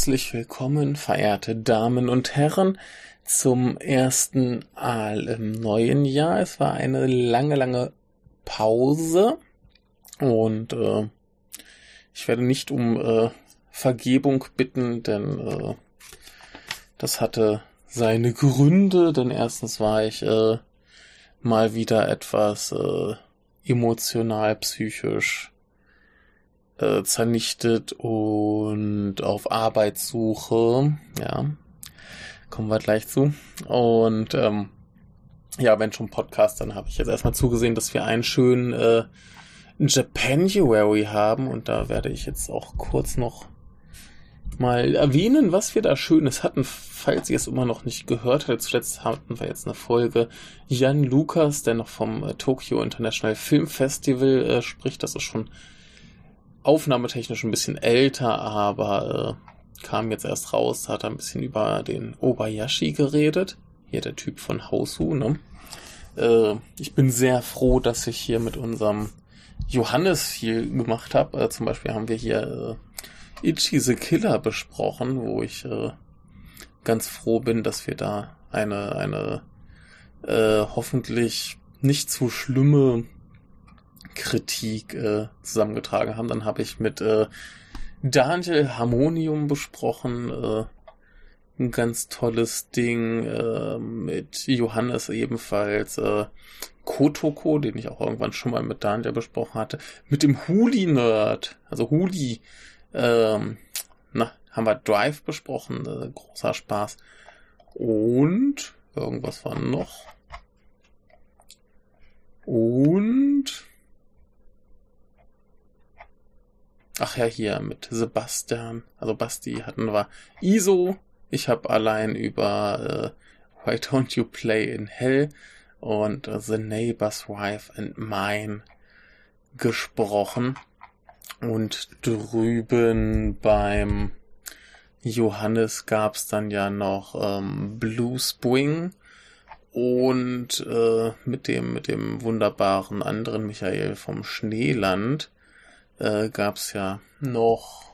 Herzlich willkommen, verehrte Damen und Herren, zum ersten Aal im neuen Jahr. Es war eine lange, lange Pause und äh, ich werde nicht um äh, Vergebung bitten, denn äh, das hatte seine Gründe, denn erstens war ich äh, mal wieder etwas äh, emotional, psychisch äh, zernichtet und auf Arbeitssuche. Ja, kommen wir gleich zu. Und ähm, ja, wenn schon Podcast, dann habe ich jetzt erstmal zugesehen, dass wir einen schönen äh, Japanuary haben und da werde ich jetzt auch kurz noch mal erwähnen, was wir da Schönes hatten, falls ihr es immer noch nicht gehört habt. Zuletzt hatten wir jetzt eine Folge Jan Lukas, der noch vom äh, Tokyo International Film Festival äh, spricht. Das ist schon aufnahmetechnisch ein bisschen älter, aber äh, kam jetzt erst raus, hat ein bisschen über den Obayashi geredet. Hier der Typ von Hausu, ne? Äh, ich bin sehr froh, dass ich hier mit unserem Johannes viel gemacht habe. Äh, zum Beispiel haben wir hier äh, Ichi the Killer besprochen, wo ich äh, ganz froh bin, dass wir da eine, eine äh, hoffentlich nicht zu schlimme Kritik äh, zusammengetragen haben. Dann habe ich mit äh, Daniel Harmonium besprochen, äh, ein ganz tolles Ding äh, mit Johannes ebenfalls, äh, Kotoko, den ich auch irgendwann schon mal mit Daniel besprochen hatte, mit dem Huli-Nerd, also Huli, ähm, na, haben wir Drive besprochen, äh, großer Spaß. Und irgendwas war noch. Und Ach ja, hier mit Sebastian, also Basti hatten wir ISO. Ich habe allein über äh, Why Don't You Play in Hell und uh, The Neighbor's Wife and Mine gesprochen. Und drüben beim Johannes gab's dann ja noch ähm, Blue Spring und äh, mit dem mit dem wunderbaren anderen Michael vom Schneeland äh, gab es ja noch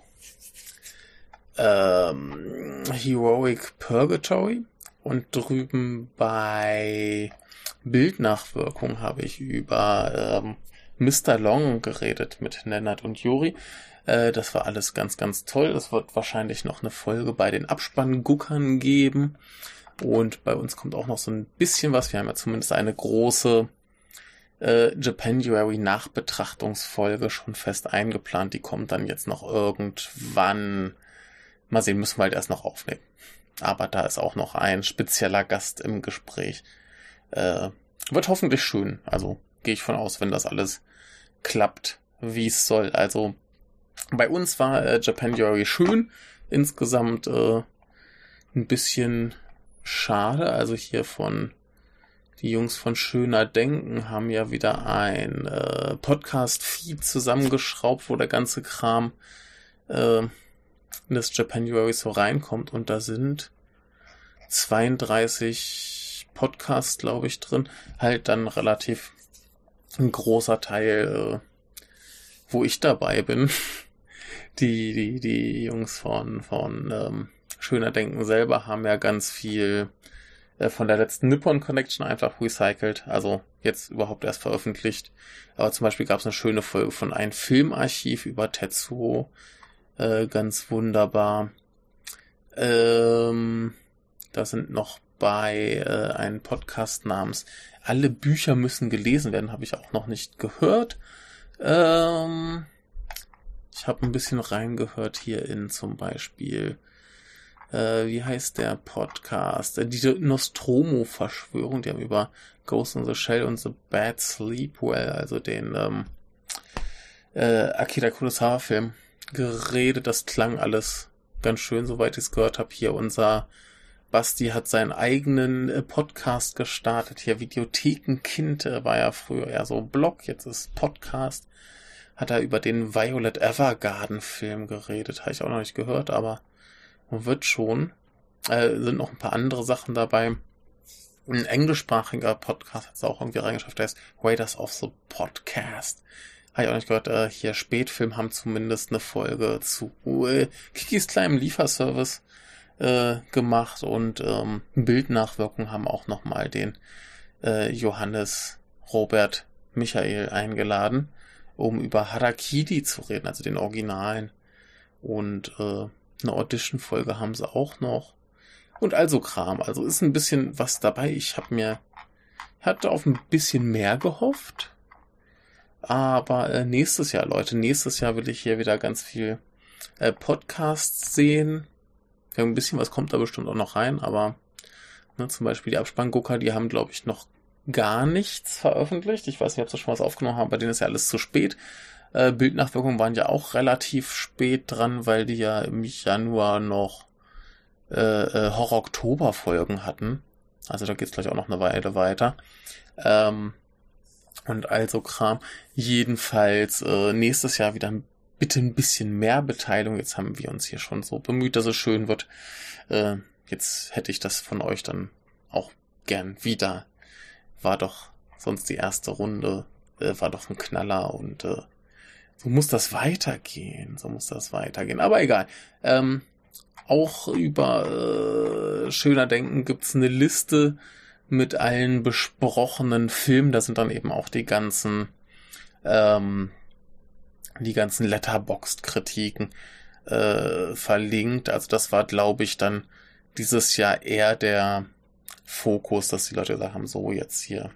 ähm, Heroic Purgatory und drüben bei Bildnachwirkung habe ich über ähm, Mr. Long geredet mit Nennert und Juri. Äh, das war alles ganz, ganz toll. Es wird wahrscheinlich noch eine Folge bei den Abspannguckern geben. Und bei uns kommt auch noch so ein bisschen was. Wir haben ja zumindest eine große äh, Japanuary Nachbetrachtungsfolge schon fest eingeplant. Die kommt dann jetzt noch irgendwann. Mal sehen, müssen wir halt erst noch aufnehmen. Aber da ist auch noch ein spezieller Gast im Gespräch. Äh, wird hoffentlich schön. Also gehe ich von aus, wenn das alles klappt, wie es soll. Also bei uns war äh, Japanuary schön. Insgesamt äh, ein bisschen schade. Also hier von die Jungs von Schöner Denken haben ja wieder ein äh, Podcast-Feed zusammengeschraubt, wo der ganze Kram äh, in das Japanuary so reinkommt und da sind 32 Podcasts, glaube ich, drin. Halt dann relativ ein großer Teil, äh, wo ich dabei bin. Die, die, die Jungs von, von ähm, Schöner Denken selber haben ja ganz viel von der letzten Nippon Connection einfach recycelt, also jetzt überhaupt erst veröffentlicht. Aber zum Beispiel gab es eine schöne Folge von einem Filmarchiv über Tetsuo, äh, ganz wunderbar. Ähm, da sind noch bei äh, einem Podcast namens Alle Bücher müssen gelesen werden, habe ich auch noch nicht gehört. Ähm, ich habe ein bisschen reingehört hier in zum Beispiel äh, wie heißt der Podcast? Äh, diese Nostromo-Verschwörung, die haben über Ghost in the Shell und The Bad Sleepwell, also den ähm, äh, Akira Kurosawa-Film, geredet. Das klang alles ganz schön, soweit ich es gehört habe. Hier unser Basti hat seinen eigenen äh, Podcast gestartet. Hier Videothekenkind äh, war ja früher eher so Blog, jetzt ist Podcast. Hat er über den Violet Evergarden Film geredet. Habe ich auch noch nicht gehört, aber wird schon. Äh, sind noch ein paar andere Sachen dabei. Ein englischsprachiger Podcast hat es auch irgendwie reingeschafft, der ist Raiders of the Podcast. habe ich auch nicht gehört, äh, hier Spätfilm haben zumindest eine Folge zu äh, Kikis kleinem Lieferservice äh, gemacht und ähm, Bildnachwirkung haben auch nochmal den äh, Johannes Robert Michael eingeladen, um über Harakiri zu reden, also den Originalen. Und äh, eine Audition-Folge haben sie auch noch. Und also Kram. Also ist ein bisschen was dabei. Ich habe mir hatte auf ein bisschen mehr gehofft. Aber äh, nächstes Jahr, Leute, nächstes Jahr will ich hier wieder ganz viel äh, Podcasts sehen. Ja, ein bisschen was kommt da bestimmt auch noch rein, aber ne, zum Beispiel die Abspanngucker, die haben, glaube ich, noch gar nichts veröffentlicht. Ich weiß nicht, ob sie schon was aufgenommen haben, bei denen ist ja alles zu spät. Äh, Bildnachwirkungen waren ja auch relativ spät dran, weil die ja im Januar noch äh, äh, Horror-Oktober-Folgen hatten. Also da geht's gleich auch noch eine Weile weiter. Ähm, und also Kram. Jedenfalls äh, nächstes Jahr wieder bitte ein bisschen mehr Beteiligung. Jetzt haben wir uns hier schon so bemüht, dass es schön wird. Äh, jetzt hätte ich das von euch dann auch gern wieder. War doch sonst die erste Runde, äh, war doch ein Knaller und äh, so muss das weitergehen. So muss das weitergehen. Aber egal. Ähm, auch über äh, Schöner Denken gibt's eine Liste mit allen besprochenen Filmen. Da sind dann eben auch die ganzen, ähm, die ganzen Letterboxd-Kritiken äh, verlinkt. Also das war, glaube ich, dann dieses Jahr eher der Fokus, dass die Leute gesagt haben, so jetzt hier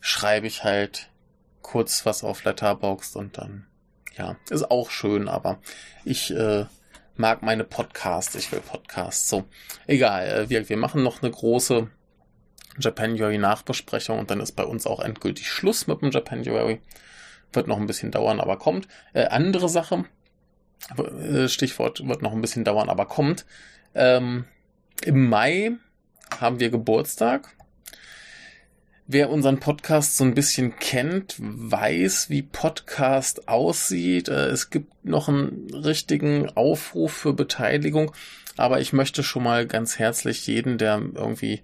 schreibe ich halt kurz was auf Letterboxd und dann, ja, ist auch schön, aber ich äh, mag meine Podcasts, ich will Podcasts. So, egal, äh, wir, wir machen noch eine große Japanuary Nachbesprechung und dann ist bei uns auch endgültig Schluss mit dem Japanuary. Wird noch ein bisschen dauern, aber kommt. Äh, andere Sache, äh, Stichwort wird noch ein bisschen dauern, aber kommt. Ähm, Im Mai haben wir Geburtstag. Wer unseren Podcast so ein bisschen kennt, weiß, wie Podcast aussieht. Äh, es gibt noch einen richtigen Aufruf für Beteiligung, aber ich möchte schon mal ganz herzlich jeden, der irgendwie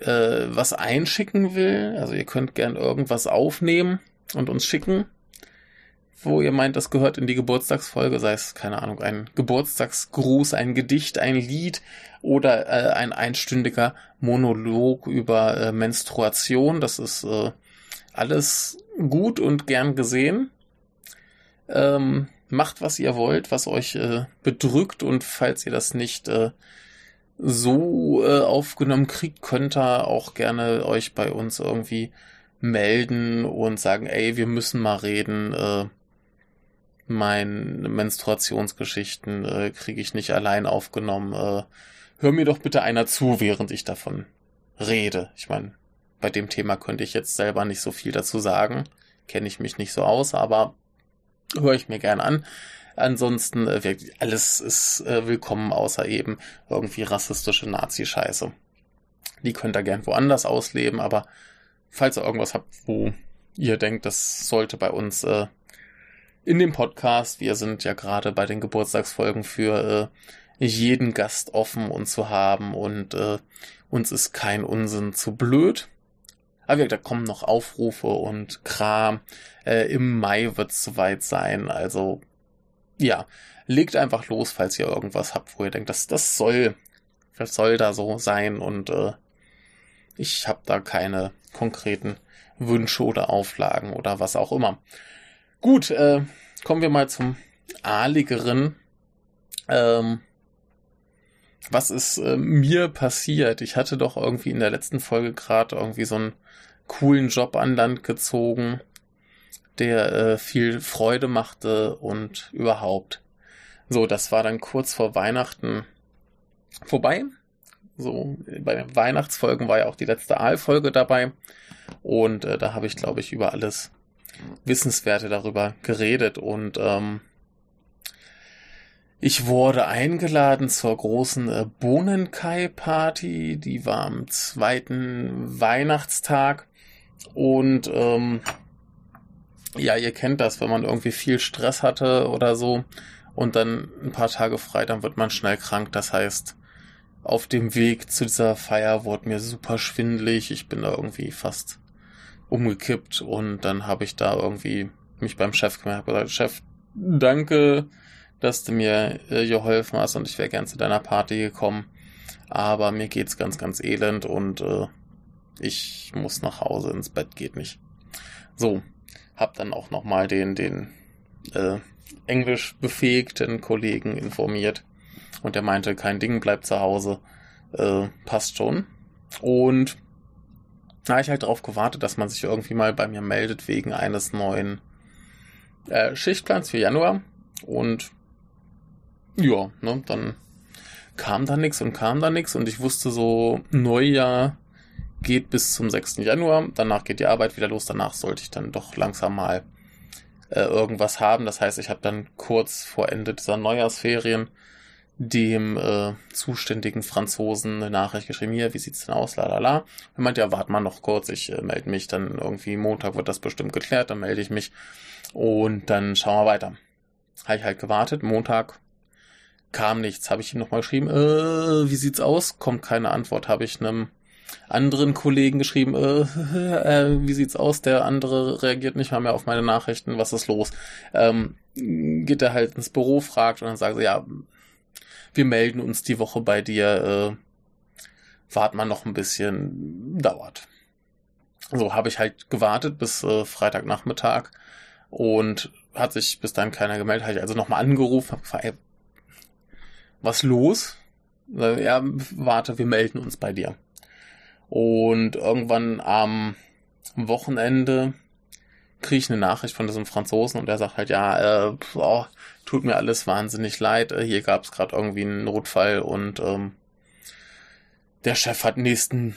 äh, was einschicken will, also ihr könnt gern irgendwas aufnehmen und uns schicken, wo ihr meint, das gehört in die Geburtstagsfolge, sei es, keine Ahnung, ein Geburtstagsgruß, ein Gedicht, ein Lied oder äh, ein einstündiger Monolog über äh, Menstruation. Das ist äh, alles gut und gern gesehen. Ähm, macht, was ihr wollt, was euch äh, bedrückt und falls ihr das nicht äh, so äh, aufgenommen kriegt, könnt ihr auch gerne euch bei uns irgendwie melden und sagen, ey, wir müssen mal reden. Meine Menstruationsgeschichten äh, kriege ich nicht allein aufgenommen. Äh, hör mir doch bitte einer zu, während ich davon rede. Ich meine, bei dem Thema könnte ich jetzt selber nicht so viel dazu sagen. Kenne ich mich nicht so aus, aber höre ich mir gern an. Ansonsten, äh, alles ist äh, willkommen, außer eben irgendwie rassistische Nazi-Scheiße. Die könnt ihr gern woanders ausleben, aber falls ihr irgendwas habt, wo ihr denkt, das sollte bei uns äh, in dem Podcast. Wir sind ja gerade bei den Geburtstagsfolgen für äh, jeden Gast offen und zu haben und äh, uns ist kein Unsinn zu blöd. Aber da kommen noch Aufrufe und Kram. Äh, Im Mai wird es soweit sein. Also ja, legt einfach los, falls ihr irgendwas habt, wo ihr denkt, das, das soll, das soll da so sein und äh, ich habe da keine konkreten Wünsche oder Auflagen oder was auch immer. Gut, äh, kommen wir mal zum Ahligeren. Ähm, was ist äh, mir passiert? Ich hatte doch irgendwie in der letzten Folge gerade irgendwie so einen coolen Job an Land gezogen, der äh, viel Freude machte und überhaupt. So, das war dann kurz vor Weihnachten vorbei. So, bei den Weihnachtsfolgen war ja auch die letzte Aalfolge dabei. Und äh, da habe ich, glaube ich, über alles Wissenswerte darüber geredet und ähm, ich wurde eingeladen zur großen äh, Bohnenkai-Party, die war am zweiten Weihnachtstag und ähm, ja, ihr kennt das, wenn man irgendwie viel Stress hatte oder so und dann ein paar Tage frei, dann wird man schnell krank. Das heißt, auf dem Weg zu dieser Feier wurde mir super schwindlig. Ich bin da irgendwie fast umgekippt und dann habe ich da irgendwie mich beim Chef gemeldet, habe gesagt, Chef, danke, dass du mir äh, geholfen hast und ich wäre gern zu deiner Party gekommen. Aber mir geht's ganz, ganz elend und äh, ich muss nach Hause ins Bett, geht nicht. So, hab dann auch nochmal den, den äh, englisch befähigten Kollegen informiert und der meinte, kein Ding, bleib zu Hause, äh, passt schon. Und da habe ich halt darauf gewartet, dass man sich irgendwie mal bei mir meldet wegen eines neuen äh, Schichtplans für Januar. Und ja, ne, dann kam da nichts und kam da nichts und ich wusste so, Neujahr geht bis zum 6. Januar, danach geht die Arbeit wieder los, danach sollte ich dann doch langsam mal äh, irgendwas haben. Das heißt, ich habe dann kurz vor Ende dieser Neujahrsferien dem äh, zuständigen Franzosen eine Nachricht geschrieben, hier, wie sieht's denn aus, lalala. Er meinte, ja, warte mal noch kurz, ich äh, melde mich, dann irgendwie Montag wird das bestimmt geklärt, dann melde ich mich und dann schauen wir weiter. Habe ich halt gewartet, Montag kam nichts, habe ich ihm nochmal geschrieben, äh, wie sieht's aus? Kommt keine Antwort, habe ich einem anderen Kollegen geschrieben, äh, äh, wie sieht's aus? Der andere reagiert nicht mal mehr auf meine Nachrichten, was ist los? Ähm, geht er halt ins Büro, fragt und dann sagt er, ja, wir melden uns die Woche bei dir, äh, wart mal noch ein bisschen, dauert. So habe ich halt gewartet bis äh, Freitagnachmittag und hat sich bis dann keiner gemeldet. Habe ich also nochmal angerufen, hab gefragt, ey, was los? Ja, warte, wir melden uns bei dir. Und irgendwann am Wochenende kriege ich eine Nachricht von diesem Franzosen und der sagt halt, ja, äh, oh, tut mir alles wahnsinnig leid, äh, hier gab es gerade irgendwie einen Notfall und ähm, der Chef hat nächsten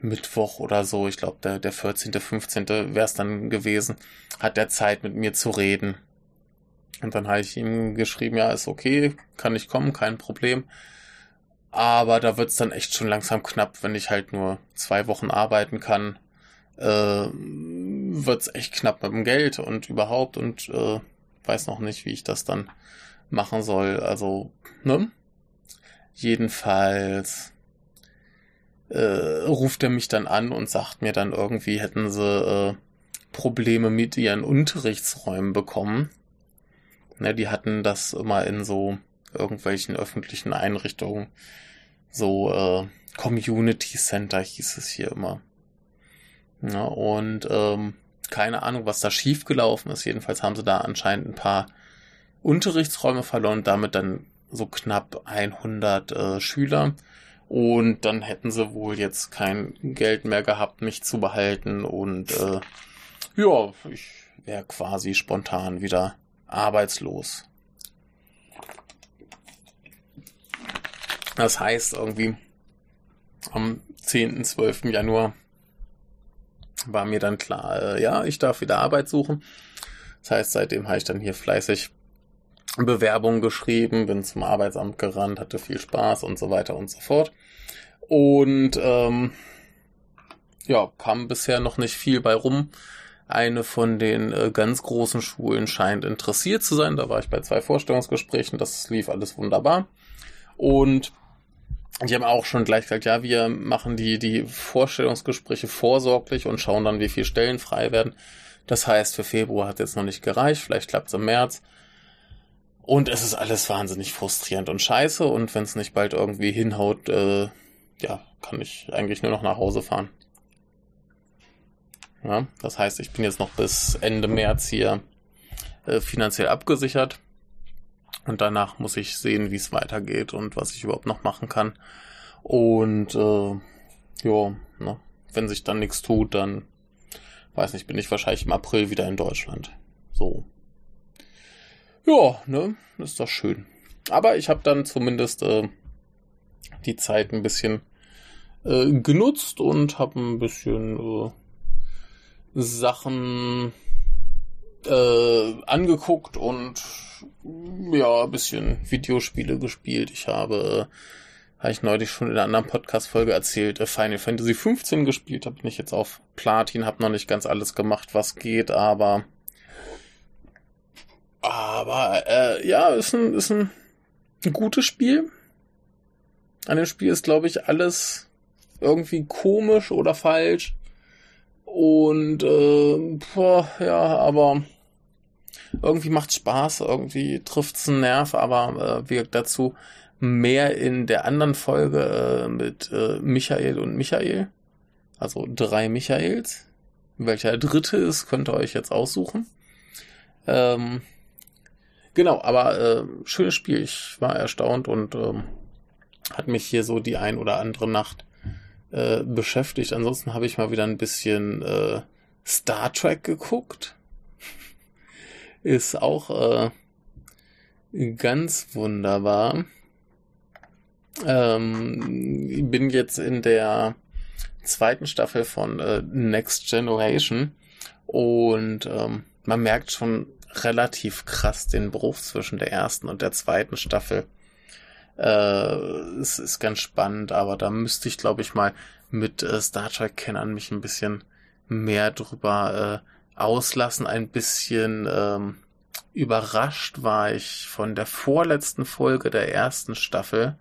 Mittwoch oder so, ich glaube der, der 14., 15. wäre es dann gewesen, hat der Zeit mit mir zu reden. Und dann habe ich ihm geschrieben, ja, ist okay, kann ich kommen, kein Problem. Aber da wird's dann echt schon langsam knapp, wenn ich halt nur zwei Wochen arbeiten kann. Äh, wird's echt knapp mit dem Geld und überhaupt und äh, weiß noch nicht, wie ich das dann machen soll. Also, ne? Jedenfalls äh, ruft er mich dann an und sagt mir dann irgendwie, hätten sie äh, Probleme mit ihren Unterrichtsräumen bekommen. Ne, die hatten das immer in so irgendwelchen öffentlichen Einrichtungen. So äh, Community Center hieß es hier immer. Ja, und ähm, keine Ahnung, was da schiefgelaufen ist. Jedenfalls haben sie da anscheinend ein paar Unterrichtsräume verloren, damit dann so knapp 100 äh, Schüler. Und dann hätten sie wohl jetzt kein Geld mehr gehabt, mich zu behalten. Und äh, ja, ich wäre quasi spontan wieder arbeitslos. Das heißt, irgendwie am 10., 12. Januar war mir dann klar, äh, ja, ich darf wieder Arbeit suchen. Das heißt, seitdem habe ich dann hier fleißig Bewerbungen geschrieben, bin zum Arbeitsamt gerannt, hatte viel Spaß und so weiter und so fort. Und ähm, ja, kam bisher noch nicht viel bei rum. Eine von den äh, ganz großen Schulen scheint interessiert zu sein. Da war ich bei zwei Vorstellungsgesprächen, das lief alles wunderbar. Und die haben auch schon gleich gesagt, ja, wir machen die, die Vorstellungsgespräche vorsorglich und schauen dann, wie viele Stellen frei werden. Das heißt, für Februar hat es jetzt noch nicht gereicht, vielleicht klappt es im März. Und es ist alles wahnsinnig frustrierend und scheiße. Und wenn es nicht bald irgendwie hinhaut, äh, ja, kann ich eigentlich nur noch nach Hause fahren. Ja, das heißt, ich bin jetzt noch bis Ende März hier äh, finanziell abgesichert. Und danach muss ich sehen, wie es weitergeht und was ich überhaupt noch machen kann. Und äh, ja, ne, wenn sich dann nichts tut, dann weiß nicht, bin ich wahrscheinlich im April wieder in Deutschland. So. Ja, ne, ist doch schön. Aber ich habe dann zumindest äh, die Zeit ein bisschen äh, genutzt und habe ein bisschen äh, Sachen äh, angeguckt und ja, ein bisschen Videospiele gespielt. Ich habe, habe ich neulich schon in einer anderen Podcast-Folge erzählt, äh, Final Fantasy 15 gespielt. Da bin ich jetzt auf Platin, habe noch nicht ganz alles gemacht, was geht, aber aber äh, ja, ist ein, ist ein, gutes Spiel. An dem Spiel ist, glaube ich, alles irgendwie komisch oder falsch. Und äh, boah, ja, aber irgendwie macht Spaß, irgendwie trifft's einen Nerv, aber äh, wirkt dazu mehr in der anderen Folge äh, mit äh, Michael und Michael. Also drei Michaels. Welcher dritte ist, könnt ihr euch jetzt aussuchen. Ähm, genau, aber äh, schönes Spiel. Ich war erstaunt und ähm, hat mich hier so die ein oder andere Nacht äh, beschäftigt. Ansonsten habe ich mal wieder ein bisschen äh, Star Trek geguckt. Ist auch äh, ganz wunderbar. Ähm, bin jetzt in der zweiten Staffel von äh, Next Generation und ähm, man merkt schon relativ krass den Bruch zwischen der ersten und der zweiten Staffel. Äh, es ist ganz spannend, aber da müsste ich, glaube ich, mal mit äh, Star Trek-Kennern mich ein bisschen mehr drüber äh, auslassen. Ein bisschen ähm, überrascht war ich von der vorletzten Folge der ersten Staffel.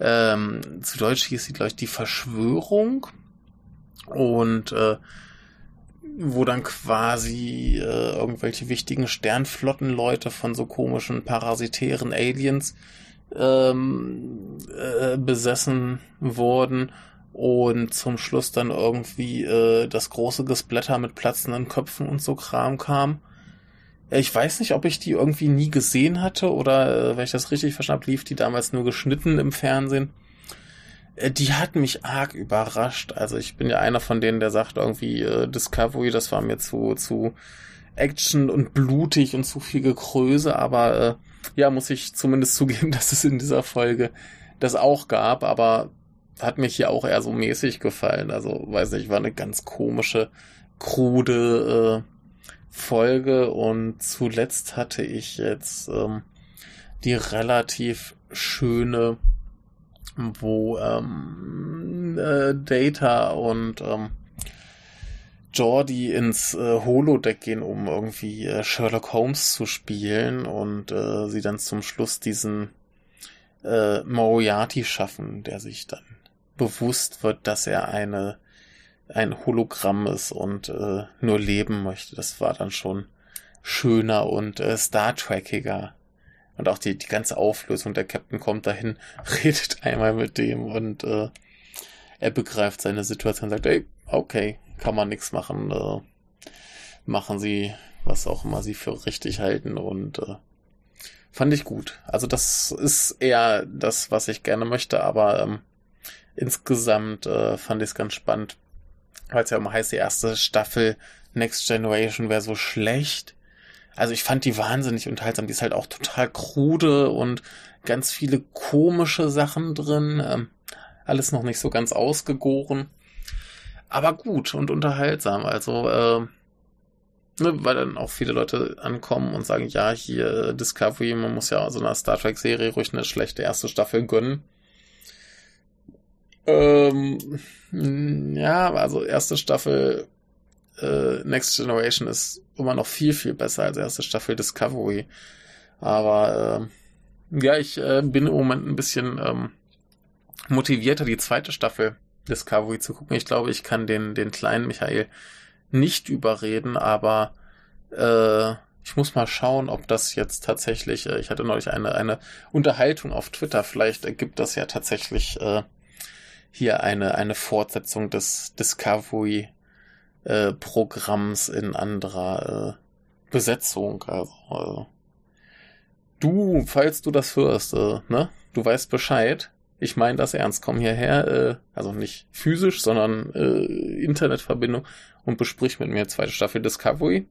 Ähm, zu Deutsch hieß sie, glaube ich, die Verschwörung. Und äh, wo dann quasi äh, irgendwelche wichtigen Sternflottenleute von so komischen parasitären Aliens ähm, äh, besessen wurden und zum Schluss dann irgendwie äh, das große Gesplatter mit platzenden Köpfen und so Kram kam. Ich weiß nicht, ob ich die irgendwie nie gesehen hatte oder, äh, wenn ich das richtig verstanden habe, lief die damals nur geschnitten im Fernsehen. Äh, die hat mich arg überrascht. Also ich bin ja einer von denen, der sagt irgendwie, äh, Discovery, das war mir zu, zu Action und blutig und zu viel Gekröse, aber äh, ja, muss ich zumindest zugeben, dass es in dieser Folge das auch gab, aber hat mich hier auch eher so mäßig gefallen. Also, weiß nicht, war eine ganz komische, krude äh, Folge und zuletzt hatte ich jetzt ähm, die relativ schöne, wo ähm, äh, Data und ähm, Jordi ins äh, Holodeck gehen, um irgendwie äh, Sherlock Holmes zu spielen und äh, sie dann zum Schluss diesen äh, Moriarty schaffen, der sich dann bewusst wird, dass er eine ein Hologramm ist und äh, nur leben möchte. Das war dann schon schöner und äh, Star Trekiger. Und auch die, die ganze Auflösung. Der Captain kommt dahin, redet einmal mit dem und äh, er begreift seine Situation und sagt, ey, okay, kann man nichts machen. Äh, machen sie, was auch immer sie für richtig halten und äh, fand ich gut. Also das ist eher das, was ich gerne möchte, aber ähm, insgesamt äh, fand ich es ganz spannend, weil es ja immer heißt, die erste Staffel Next Generation wäre so schlecht. Also ich fand die wahnsinnig unterhaltsam. Die ist halt auch total krude und ganz viele komische Sachen drin. Ähm, alles noch nicht so ganz ausgegoren. Aber gut und unterhaltsam. Also, äh, ne, weil dann auch viele Leute ankommen und sagen, ja, hier Discovery, man muss ja so einer Star Trek-Serie ruhig eine schlechte erste Staffel gönnen. Ähm, ja, also erste Staffel äh, Next Generation ist immer noch viel, viel besser als erste Staffel Discovery. Aber äh, ja, ich äh, bin im Moment ein bisschen ähm, motivierter, die zweite Staffel Discovery zu gucken. Ich glaube, ich kann den, den kleinen Michael nicht überreden, aber äh, ich muss mal schauen, ob das jetzt tatsächlich, äh, ich hatte neulich eine, eine Unterhaltung auf Twitter, vielleicht ergibt das ja tatsächlich äh, hier eine, eine Fortsetzung des Discovery äh, Programms in anderer äh, Besetzung. Also, äh, du, falls du das hörst, äh, ne, du weißt Bescheid. Ich meine das ernst. Komm hierher, äh, also nicht physisch, sondern äh, Internetverbindung und besprich mit mir zweite Staffel Discovery.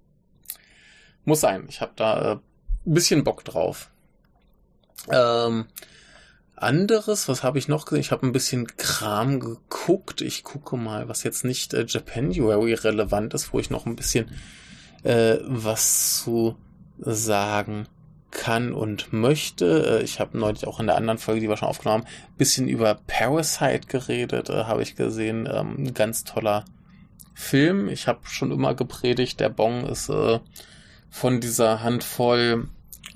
Muss sein. Ich habe da äh, bisschen Bock drauf. Ähm, anderes, was habe ich noch gesehen? Ich habe ein bisschen Kram geguckt. Ich gucke mal, was jetzt nicht äh, Japanuary relevant ist, wo ich noch ein bisschen äh, was zu sagen kann und möchte. Äh, ich habe neulich auch in der anderen Folge, die wir schon aufgenommen haben, ein bisschen über Parasite geredet, äh, habe ich gesehen. Ähm, ein ganz toller Film. Ich habe schon immer gepredigt, der Bong ist äh, von dieser Handvoll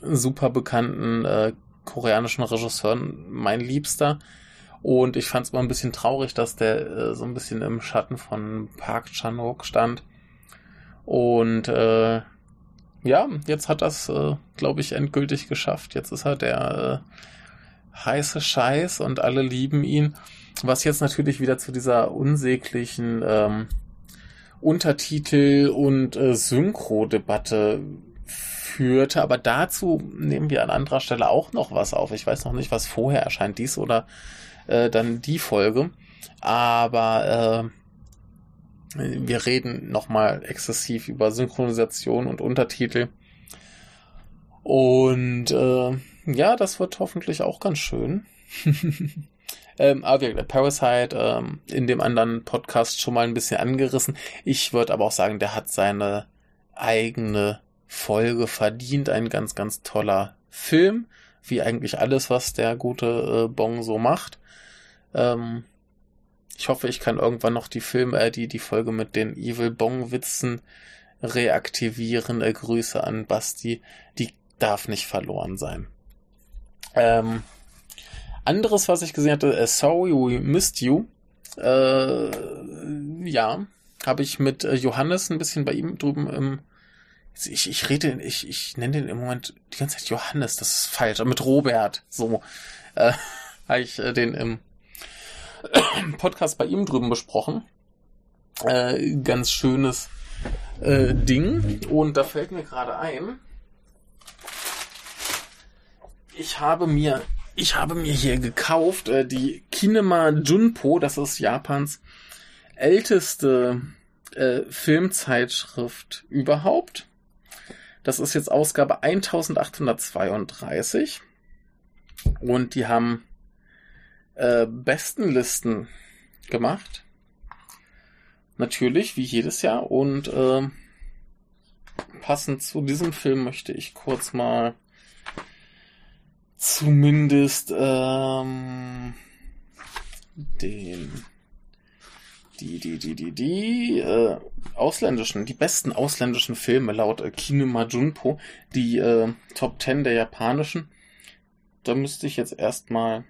super bekannten äh, koreanischen Regisseuren mein Liebster. Und ich fand es immer ein bisschen traurig, dass der äh, so ein bisschen im Schatten von Park Chan-wook stand. Und äh, ja, jetzt hat das, äh, glaube ich, endgültig geschafft. Jetzt ist er der äh, heiße Scheiß und alle lieben ihn. Was jetzt natürlich wieder zu dieser unsäglichen ähm, Untertitel- und äh, Synchro-Debatte führte. Aber dazu nehmen wir an anderer Stelle auch noch was auf. Ich weiß noch nicht, was vorher erscheint, dies oder äh, dann die Folge. Aber äh, wir reden nochmal exzessiv über Synchronisation und Untertitel. Und äh, ja, das wird hoffentlich auch ganz schön. ähm, aber Parasite ähm, in dem anderen Podcast schon mal ein bisschen angerissen. Ich würde aber auch sagen, der hat seine eigene Folge verdient. Ein ganz, ganz toller Film, wie eigentlich alles, was der gute äh, Bong so macht. Ähm, ich hoffe, ich kann irgendwann noch die Film, äh, die, die Folge mit den Evil Bong Witzen reaktivieren. Äh, Grüße an Basti. Die darf nicht verloren sein. Ähm, anderes, was ich gesehen hatte, äh, Sorry We Missed You. Äh, ja, habe ich mit äh, Johannes ein bisschen bei ihm drüben im ich, ich rede, ich, ich nenne den im Moment die ganze Zeit Johannes, das ist falsch, mit Robert, so, äh, habe ich äh, den im Podcast bei ihm drüben besprochen. Äh, ganz schönes äh, Ding. Und da fällt mir gerade ein, ich habe mir, ich habe mir hier gekauft äh, die Kinema Junpo, das ist Japans älteste äh, Filmzeitschrift überhaupt. Das ist jetzt Ausgabe 1832 und die haben äh, Bestenlisten gemacht. Natürlich, wie jedes Jahr. Und äh, passend zu diesem Film möchte ich kurz mal zumindest ähm, den die, die, die, die, die äh, ausländischen, die besten ausländischen Filme laut äh, Kinema Junpo, die äh, Top 10 der japanischen. Da müsste ich jetzt erstmal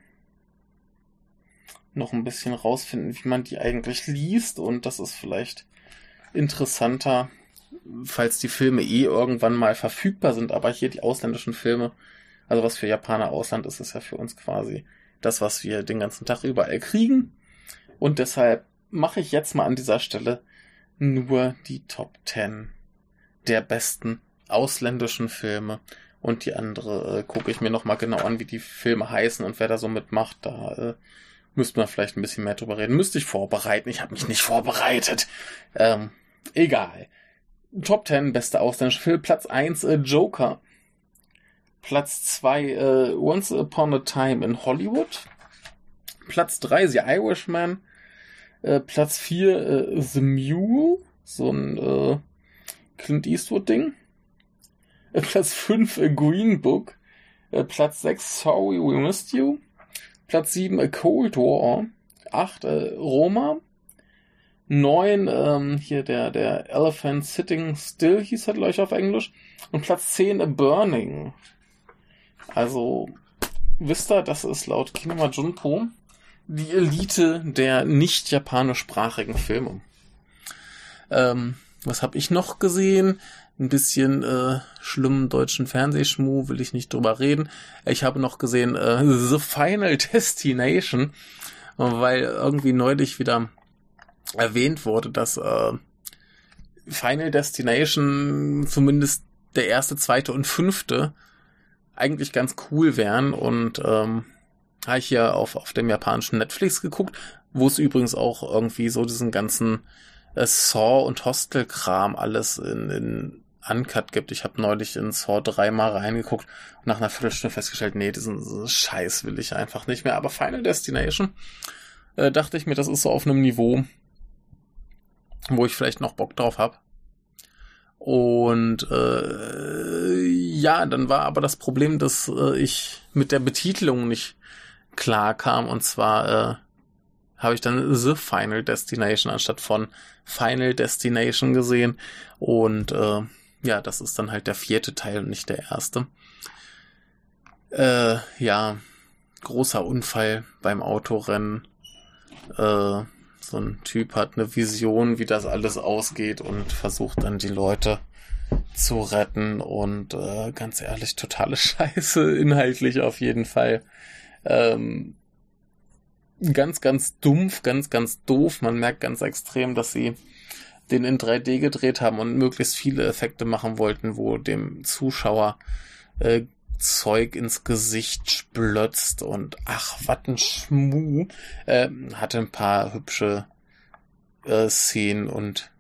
noch ein bisschen rausfinden, wie man die eigentlich liest und das ist vielleicht interessanter, falls die Filme eh irgendwann mal verfügbar sind, aber hier die ausländischen Filme, also was für Japaner Ausland ist, ist ja für uns quasi das, was wir den ganzen Tag überall kriegen und deshalb mache ich jetzt mal an dieser Stelle nur die Top 10 der besten ausländischen Filme und die andere äh, gucke ich mir nochmal genau an, wie die Filme heißen und wer da so mitmacht. Da äh, Müsste man vielleicht ein bisschen mehr drüber reden. Müsste ich vorbereiten. Ich habe mich nicht vorbereitet. Ähm, egal. Top 10 beste ausländische Film. Platz 1 äh, Joker. Platz 2 äh, Once Upon a Time in Hollywood. Platz 3 The Irishman. Äh, Platz 4 äh, The Mule. So ein äh, Clint Eastwood-Ding. Äh, Platz 5 äh, Green Book. Platz 6 Sorry We Missed You. Platz 7 A Cold War. 8 äh, Roma. 9 ähm, hier der, der Elephant Sitting Still hieß er gleich auf Englisch. Und Platz 10 A Burning. Also, wisst ihr, das ist laut Kinema Junpo die Elite der nicht japanischsprachigen Filme. Ähm, was habe ich noch gesehen? ein bisschen äh, schlimmen deutschen Fernsehschmu, will ich nicht drüber reden. Ich habe noch gesehen äh, The Final Destination, weil irgendwie neulich wieder erwähnt wurde, dass äh, Final Destination zumindest der erste, zweite und fünfte eigentlich ganz cool wären und ähm, habe ich hier auf, auf dem japanischen Netflix geguckt, wo es übrigens auch irgendwie so diesen ganzen äh, Saw und Hostel-Kram alles in, in Uncut gibt. Ich habe neulich in Saw 3 mal reingeguckt und nach einer Viertelstunde festgestellt, nee, diesen Scheiß will ich einfach nicht mehr. Aber Final Destination äh, dachte ich mir, das ist so auf einem Niveau, wo ich vielleicht noch Bock drauf habe. Und äh, ja, dann war aber das Problem, dass äh, ich mit der Betitelung nicht klar kam. Und zwar äh, habe ich dann The Final Destination anstatt von Final Destination gesehen. Und äh, ja, das ist dann halt der vierte Teil und nicht der erste. Äh, ja, großer Unfall beim Autorennen. Äh, so ein Typ hat eine Vision, wie das alles ausgeht und versucht dann die Leute zu retten und äh, ganz ehrlich, totale Scheiße, inhaltlich auf jeden Fall. Ähm, ganz, ganz dumpf, ganz, ganz doof. Man merkt ganz extrem, dass sie den in 3D gedreht haben und möglichst viele Effekte machen wollten, wo dem Zuschauer äh, Zeug ins Gesicht splötzt und ach, was ein Schmu. Äh, hatte ein paar hübsche äh, Szenen und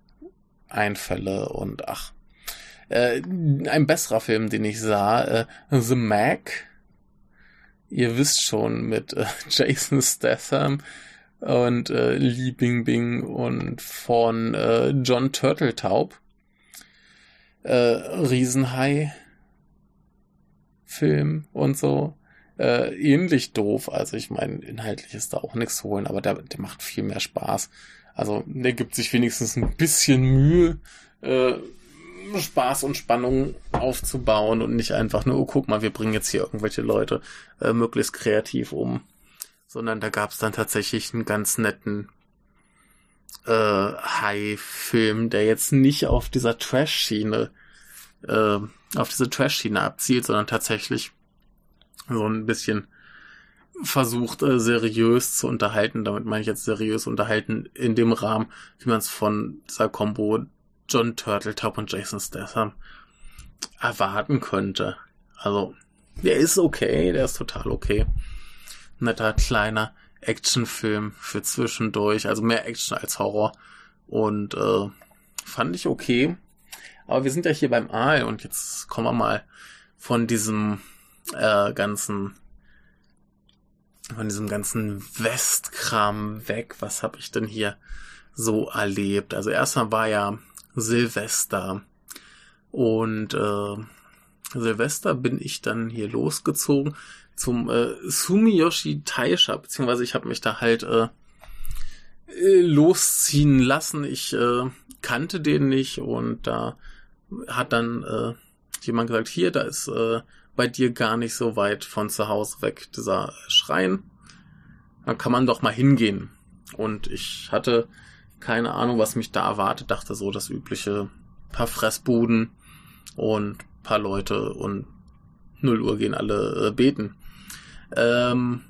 Einfälle und ach. Äh, ein besserer Film, den ich sah, äh, The Mac. Ihr wisst schon, mit äh, Jason Statham und äh, Lee Bing Bing und von äh, John Turteltaub. Äh, Riesenhai Film und so. Äh, ähnlich doof. Also ich meine, inhaltlich ist da auch nichts zu holen, aber der, der macht viel mehr Spaß. Also der gibt sich wenigstens ein bisschen Mühe, äh, Spaß und Spannung aufzubauen und nicht einfach nur, oh guck mal, wir bringen jetzt hier irgendwelche Leute äh, möglichst kreativ um. Sondern da gab es dann tatsächlich einen ganz netten äh, High-Film, der jetzt nicht auf dieser Trash-Schiene, äh, auf diese Trash-Schiene abzielt, sondern tatsächlich so ein bisschen versucht, äh, seriös zu unterhalten. Damit meine ich jetzt seriös unterhalten in dem Rahmen, wie man es von dieser Combo John Turtletop und Jason Statham erwarten könnte. Also, der ist okay, der ist total okay. Netter, kleiner Actionfilm für zwischendurch, also mehr Action als Horror. Und äh, fand ich okay. Aber wir sind ja hier beim Aal und jetzt kommen wir mal von diesem äh, ganzen von diesem ganzen Westkram weg. Was habe ich denn hier so erlebt? Also erstmal war ja Silvester und äh, Silvester bin ich dann hier losgezogen zum äh, Sumiyoshi Taisha, beziehungsweise ich habe mich da halt äh, äh, losziehen lassen. Ich äh, kannte den nicht und da hat dann äh, jemand gesagt, hier, da ist äh, bei dir gar nicht so weit von zu Hause weg dieser Schrein. Da kann man doch mal hingehen. Und ich hatte keine Ahnung, was mich da erwartet, dachte so das übliche paar Fressbuden und paar Leute und 0 Uhr gehen alle äh, beten. Ähm,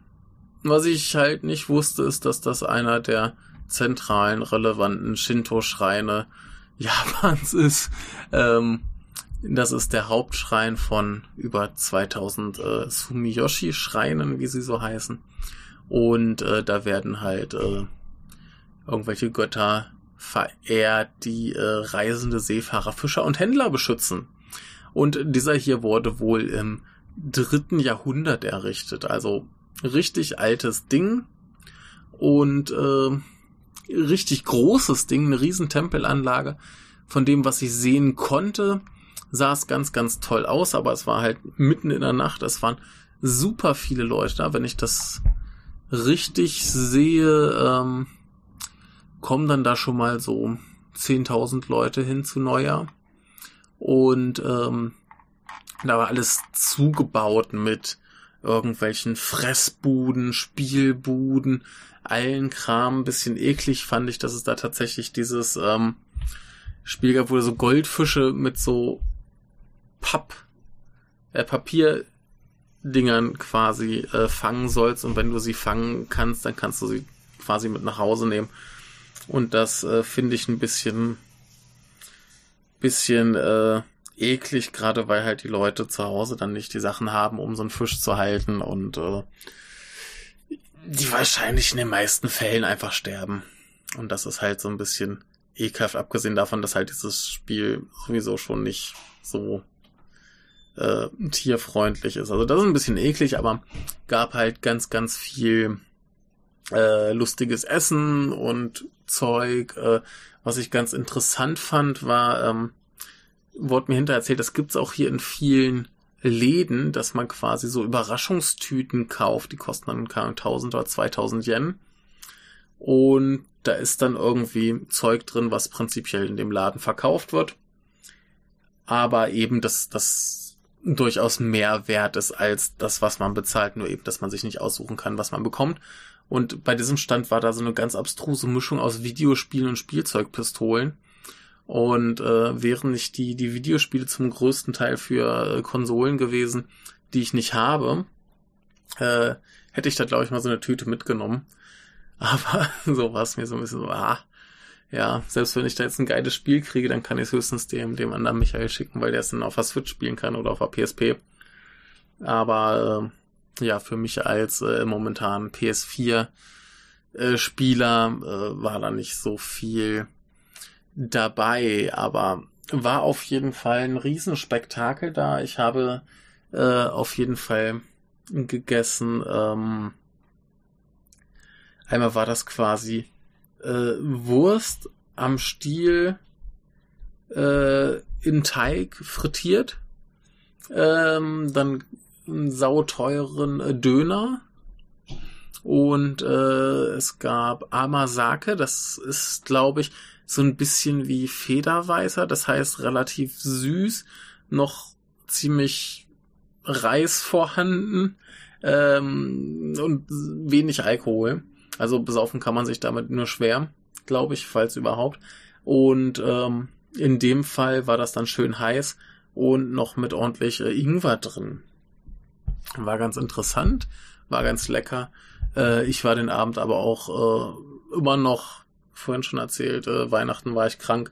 was ich halt nicht wusste, ist, dass das einer der zentralen, relevanten Shinto-Schreine Japans ist. Ähm, das ist der Hauptschrein von über 2000 äh, Sumiyoshi-Schreinen, wie sie so heißen. Und äh, da werden halt äh, irgendwelche Götter verehrt, die äh, reisende Seefahrer, Fischer und Händler beschützen. Und dieser hier wurde wohl im dritten Jahrhundert errichtet, also richtig altes Ding und äh, richtig großes Ding, eine riesen Tempelanlage. Von dem, was ich sehen konnte, sah es ganz, ganz toll aus, aber es war halt mitten in der Nacht. Es waren super viele Leute da. Wenn ich das richtig sehe, ähm, kommen dann da schon mal so 10.000 Leute hin zu Neujahr. Und ähm, da war alles zugebaut mit irgendwelchen Fressbuden, Spielbuden, allen Kram. Ein bisschen eklig fand ich, dass es da tatsächlich dieses ähm, Spiel gab, wo so Goldfische mit so Papp, äh, Papierdingern quasi äh, fangen sollst. Und wenn du sie fangen kannst, dann kannst du sie quasi mit nach Hause nehmen. Und das äh, finde ich ein bisschen, bisschen äh, eklig, gerade weil halt die Leute zu Hause dann nicht die Sachen haben, um so einen Fisch zu halten und äh, die wahrscheinlich in den meisten Fällen einfach sterben. Und das ist halt so ein bisschen ekelhaft, abgesehen davon, dass halt dieses Spiel sowieso schon nicht so äh, tierfreundlich ist. Also das ist ein bisschen eklig, aber gab halt ganz, ganz viel äh, lustiges Essen und Zeug. Äh, was ich ganz interessant fand, war, ähm, wurde mir hinterher erzählt, das gibt's auch hier in vielen Läden, dass man quasi so Überraschungstüten kauft, die kosten dann keine 1000 oder 2000 Yen. Und da ist dann irgendwie Zeug drin, was prinzipiell in dem Laden verkauft wird. Aber eben das, das durchaus mehr wert ist als das, was man bezahlt, nur eben, dass man sich nicht aussuchen kann, was man bekommt. Und bei diesem Stand war da so eine ganz abstruse Mischung aus Videospielen und Spielzeugpistolen. Und äh, wären nicht die, die Videospiele zum größten Teil für äh, Konsolen gewesen, die ich nicht habe, äh, hätte ich da, glaube ich, mal so eine Tüte mitgenommen. Aber so war es mir so ein bisschen so, ah, ja, selbst wenn ich da jetzt ein geiles Spiel kriege, dann kann ich es höchstens dem, dem anderen Michael schicken, weil der es dann auf der Switch spielen kann oder auf der PSP. Aber äh, ja, für mich als äh, momentan PS4 äh, äh, war da nicht so viel dabei, aber war auf jeden Fall ein Riesenspektakel da. Ich habe äh, auf jeden Fall gegessen. Ähm, einmal war das quasi äh, Wurst am Stiel äh, in Teig frittiert. Ähm, dann einen sauteuren äh, Döner. Und äh, es gab Amasake, das ist, glaube ich, so ein bisschen wie Federweißer, das heißt relativ süß, noch ziemlich Reis vorhanden ähm, und wenig Alkohol. Also besaufen kann man sich damit nur schwer, glaube ich, falls überhaupt. Und ähm, in dem Fall war das dann schön heiß und noch mit ordentlich äh, Ingwer drin. War ganz interessant, war ganz lecker. Äh, ich war den Abend aber auch äh, immer noch, vorhin schon erzählt, äh, Weihnachten war ich krank.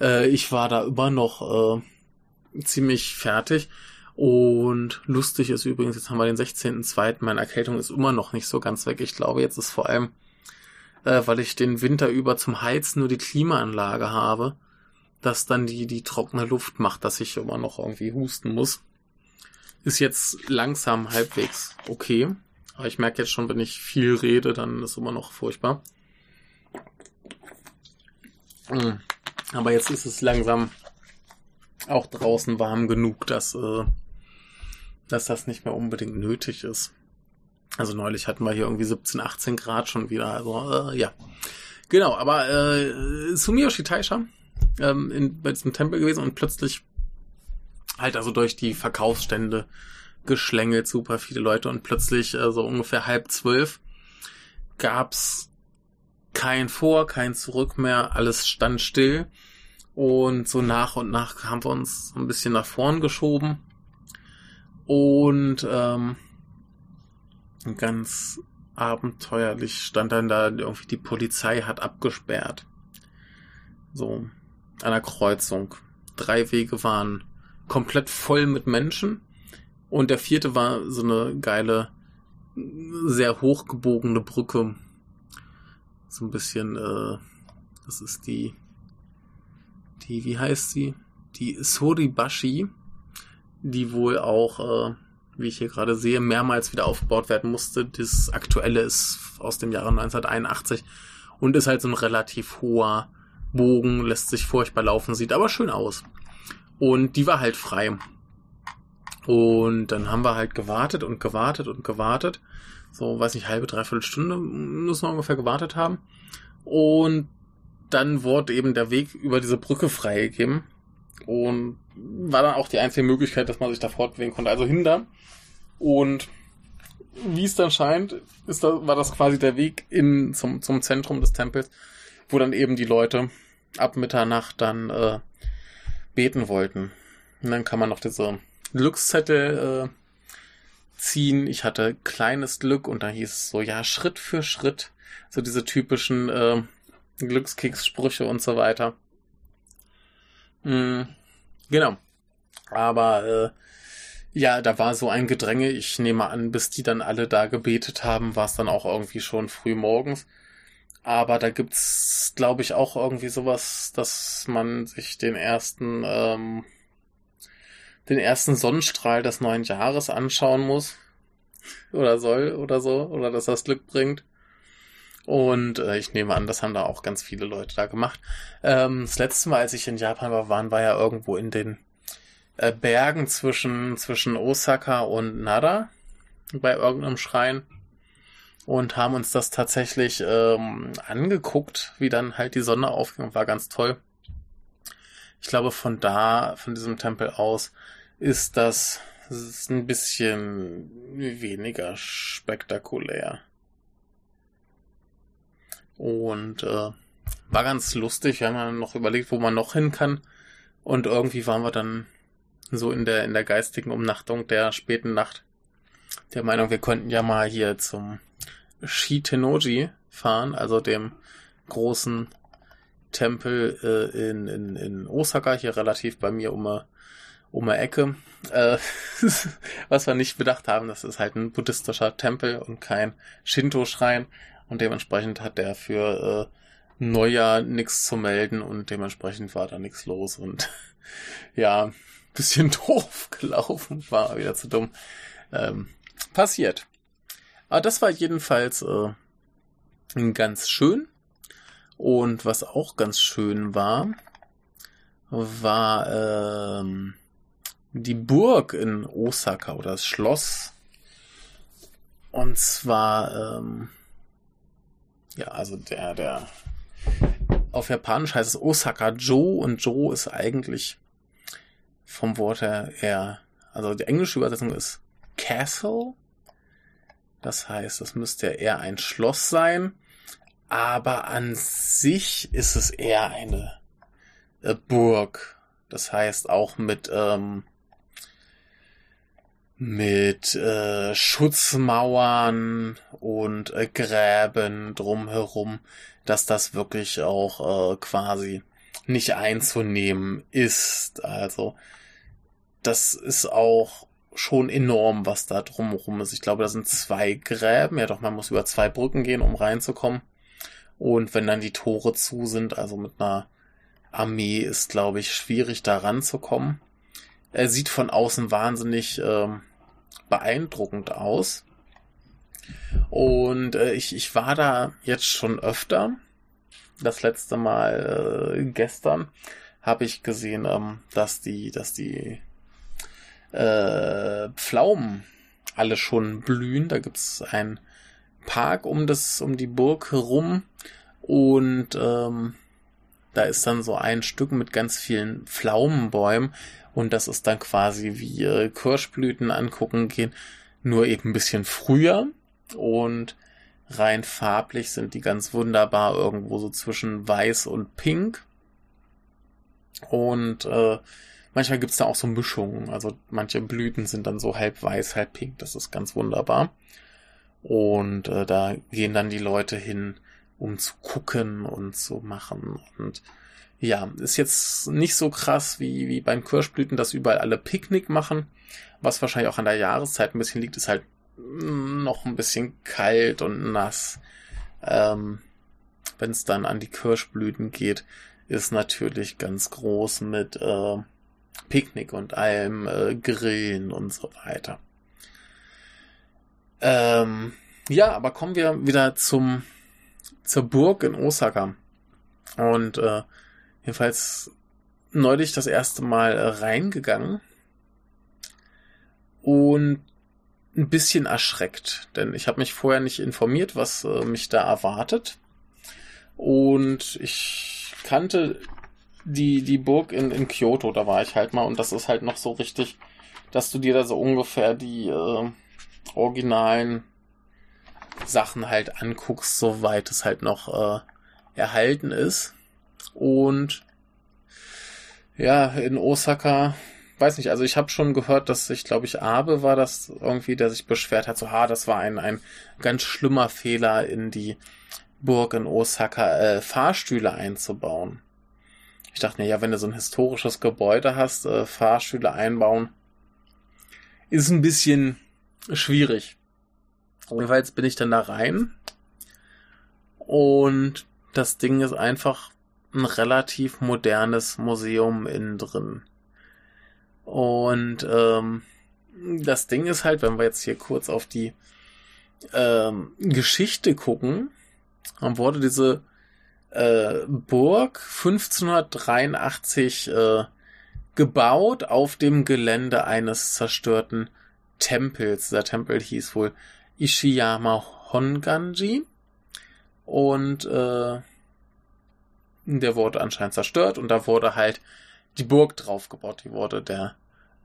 Äh, ich war da immer noch äh, ziemlich fertig und lustig ist übrigens, jetzt haben wir den 16.02. Meine Erkältung ist immer noch nicht so ganz weg. Ich glaube, jetzt ist vor allem, äh, weil ich den Winter über zum Heizen nur die Klimaanlage habe, dass dann die, die trockene Luft macht, dass ich immer noch irgendwie husten muss. Ist jetzt langsam halbwegs okay. Aber ich merke jetzt schon, wenn ich viel rede, dann ist immer noch furchtbar. Hm. Aber jetzt ist es langsam auch draußen warm genug, dass äh, dass das nicht mehr unbedingt nötig ist. Also neulich hatten wir hier irgendwie 17, 18 Grad schon wieder. Also äh, ja, genau. Aber äh, Sumiyoshi Taisha ähm, in, bei diesem Tempel gewesen und plötzlich halt also durch die Verkaufsstände geschlängelt, super viele Leute und plötzlich äh, so ungefähr halb zwölf gab's kein Vor, kein Zurück mehr, alles stand still und so nach und nach haben wir uns ein bisschen nach vorn geschoben und ähm, ganz abenteuerlich stand dann da irgendwie die Polizei hat abgesperrt. So, an der Kreuzung. Drei Wege waren komplett voll mit Menschen und der vierte war so eine geile, sehr hochgebogene Brücke. So ein bisschen, äh, das ist die, die, wie heißt sie? Die Soribashi die wohl auch, äh, wie ich hier gerade sehe, mehrmals wieder aufgebaut werden musste. Das aktuelle ist aus dem Jahre 1981 und ist halt so ein relativ hoher Bogen, lässt sich furchtbar laufen, sieht aber schön aus. Und die war halt frei. Und dann haben wir halt gewartet und gewartet und gewartet. So, weiß nicht, halbe, dreiviertel Stunde müssen wir ungefähr gewartet haben. Und dann wurde eben der Weg über diese Brücke freigegeben. Und war dann auch die einzige Möglichkeit, dass man sich da fortbewegen konnte, also hinter. Und wie es dann scheint, ist da, war das quasi der Weg in, zum, zum Zentrum des Tempels, wo dann eben die Leute ab Mitternacht dann äh, beten wollten. Und dann kann man noch diese Glückszettel äh, ziehen. Ich hatte kleines Glück und da hieß es so, ja, Schritt für Schritt. So diese typischen äh, Glückskeks-Sprüche und so weiter. Mm, genau. Aber äh, ja, da war so ein Gedränge. Ich nehme an, bis die dann alle da gebetet haben, war es dann auch irgendwie schon früh morgens. Aber da gibt's, glaube ich, auch irgendwie sowas, dass man sich den ersten, ähm, den ersten Sonnenstrahl des neuen Jahres anschauen muss. Oder soll oder so. Oder dass das Glück bringt. Und äh, ich nehme an, das haben da auch ganz viele Leute da gemacht. Ähm, das letzte Mal, als ich in Japan war, waren wir ja irgendwo in den äh, Bergen zwischen, zwischen Osaka und Nara bei irgendeinem Schrein und haben uns das tatsächlich ähm, angeguckt, wie dann halt die Sonne aufging. War ganz toll. Ich glaube, von da, von diesem Tempel aus, ist das ist ein bisschen weniger spektakulär. Und äh, war ganz lustig. Wir haben dann noch überlegt, wo man noch hin kann. Und irgendwie waren wir dann so in der, in der geistigen Umnachtung der späten Nacht der Meinung, wir könnten ja mal hier zum Shitenoji fahren, also dem großen Tempel äh, in, in, in Osaka, hier relativ bei mir um um eine Ecke. Äh, was wir nicht bedacht haben, das ist halt ein buddhistischer Tempel und kein Shinto-Schrein. Und dementsprechend hat der für äh, Neujahr nichts zu melden und dementsprechend war da nichts los und ja, bisschen doof gelaufen, war wieder zu dumm. Ähm, passiert. Aber das war jedenfalls äh, ganz schön. Und was auch ganz schön war, war ähm, die Burg in Osaka oder das Schloss. Und zwar, ähm, ja, also der, der, auf Japanisch heißt es Osaka Joe und Joe ist eigentlich vom Wort her eher, also die englische Übersetzung ist Castle. Das heißt, es müsste eher ein Schloss sein. Aber an sich ist es eher eine äh, Burg. Das heißt auch mit ähm, mit äh, Schutzmauern und äh, Gräben drumherum, dass das wirklich auch äh, quasi nicht einzunehmen ist. Also das ist auch schon enorm, was da drumherum ist. Ich glaube, da sind zwei Gräben. Ja doch, man muss über zwei Brücken gehen, um reinzukommen. Und wenn dann die Tore zu sind, also mit einer Armee ist, glaube ich, schwierig da ranzukommen. Er sieht von außen wahnsinnig äh, beeindruckend aus. Und äh, ich, ich war da jetzt schon öfter. Das letzte Mal äh, gestern habe ich gesehen, ähm, dass die, dass die äh, Pflaumen alle schon blühen. Da gibt's ein Park um das, um die Burg herum und ähm, da ist dann so ein Stück mit ganz vielen Pflaumenbäumen. Und das ist dann quasi wie äh, Kirschblüten angucken gehen, nur eben ein bisschen früher. Und rein farblich sind die ganz wunderbar irgendwo so zwischen weiß und pink. Und äh, manchmal gibt's da auch so Mischungen, also manche Blüten sind dann so halb weiß, halb pink, das ist ganz wunderbar. Und äh, da gehen dann die Leute hin, um zu gucken und zu machen. Und ja, ist jetzt nicht so krass wie, wie beim Kirschblüten, dass überall alle Picknick machen. Was wahrscheinlich auch an der Jahreszeit ein bisschen liegt, ist halt noch ein bisschen kalt und nass. Ähm, Wenn es dann an die Kirschblüten geht, ist natürlich ganz groß mit äh, Picknick und allem äh, Grillen und so weiter. Ähm, ja, aber kommen wir wieder zum zur Burg in Osaka. Und äh, jedenfalls neulich das erste Mal äh, reingegangen und ein bisschen erschreckt, denn ich habe mich vorher nicht informiert, was äh, mich da erwartet. Und ich kannte die, die Burg in, in Kyoto, da war ich halt mal, und das ist halt noch so richtig, dass du dir da so ungefähr die äh, originalen Sachen halt anguckst, soweit es halt noch äh, erhalten ist. Und ja, in Osaka, weiß nicht, also ich habe schon gehört, dass ich glaube ich Abe war das irgendwie, der sich beschwert hat, so ha, das war ein ein ganz schlimmer Fehler in die Burg in Osaka äh, Fahrstühle einzubauen. Ich dachte mir, ja, wenn du so ein historisches Gebäude hast, äh, Fahrstühle einbauen, ist ein bisschen schwierig. Jedenfalls bin ich dann da rein und das Ding ist einfach ein relativ modernes Museum innen drin. Und ähm, das Ding ist halt, wenn wir jetzt hier kurz auf die ähm, Geschichte gucken, dann wurde diese äh, Burg 1583 äh, gebaut auf dem Gelände eines zerstörten Tempels. Der Tempel hieß wohl Ishiyama Honganji. Und äh, der wurde anscheinend zerstört und da wurde halt die Burg draufgebaut. Die wurde der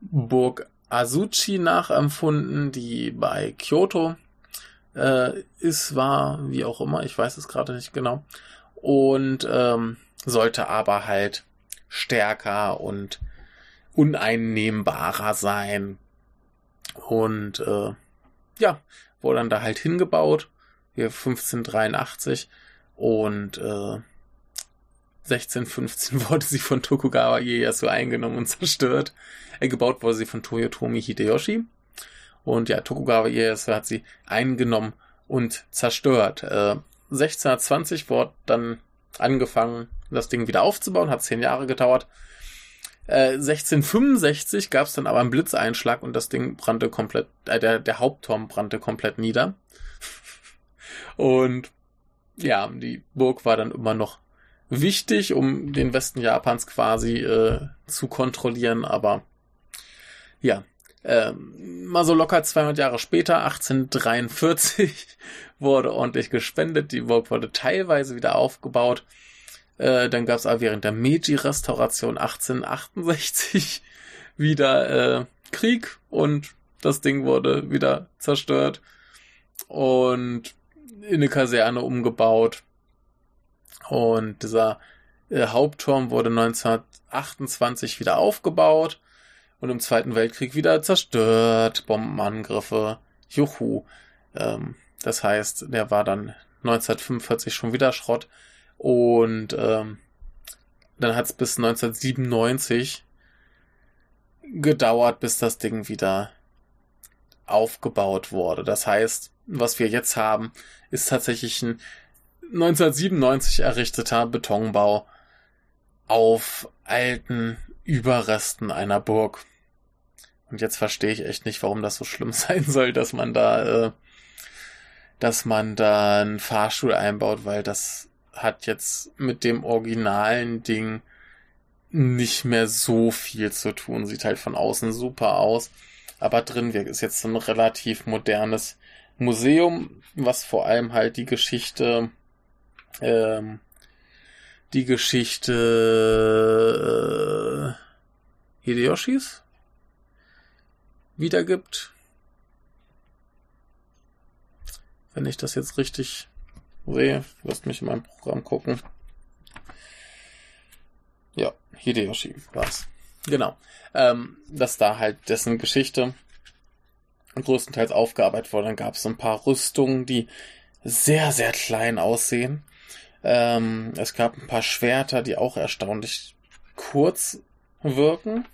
Burg Azuchi nachempfunden, die bei Kyoto äh, ist, war, wie auch immer, ich weiß es gerade nicht genau. Und ähm, sollte aber halt stärker und uneinnehmbarer sein. Und äh, ja, wurde dann da halt hingebaut, hier 1583 und äh, 1615 wurde sie von Tokugawa Ieyasu eingenommen und zerstört. Äh, gebaut wurde sie von Toyotomi Hideyoshi. Und ja, Tokugawa Ieyasu hat sie eingenommen und zerstört. Äh, 1620 wurde dann angefangen, das Ding wieder aufzubauen, hat zehn Jahre gedauert. Äh, 1665 gab es dann aber einen Blitzeinschlag und das Ding brannte komplett, äh, der, der Hauptturm brannte komplett nieder. und ja, die Burg war dann immer noch wichtig, um den Westen Japans quasi äh, zu kontrollieren, aber ja, äh, mal so locker 200 Jahre später, 1843, wurde ordentlich gespendet, die Burg wurde teilweise wieder aufgebaut. Äh, dann gab es aber während der Meiji-Restauration 1868 wieder äh, Krieg und das Ding wurde wieder zerstört und in eine Kaserne umgebaut. Und dieser äh, Hauptturm wurde 1928 wieder aufgebaut und im Zweiten Weltkrieg wieder zerstört. Bombenangriffe. Juhu. Ähm, das heißt, der war dann 1945 schon wieder Schrott. Und ähm, dann hat es bis 1997 gedauert, bis das Ding wieder aufgebaut wurde. Das heißt, was wir jetzt haben, ist tatsächlich ein 1997 errichteter Betonbau auf alten Überresten einer Burg. Und jetzt verstehe ich echt nicht, warum das so schlimm sein soll, dass man da, äh, dass man da einen Fahrstuhl einbaut, weil das hat jetzt mit dem originalen Ding nicht mehr so viel zu tun. Sieht halt von außen super aus. Aber drin ist jetzt ein relativ modernes Museum, was vor allem halt die Geschichte, ähm, die Geschichte äh, Hideyoshis wiedergibt. Wenn ich das jetzt richtig sehe, lasst mich in meinem Programm gucken. Ja, Hideyoshi war's. Genau. Ähm, dass da halt dessen Geschichte größtenteils aufgearbeitet wurde. Dann gab es ein paar Rüstungen, die sehr, sehr klein aussehen. Ähm, es gab ein paar Schwerter, die auch erstaunlich kurz wirken.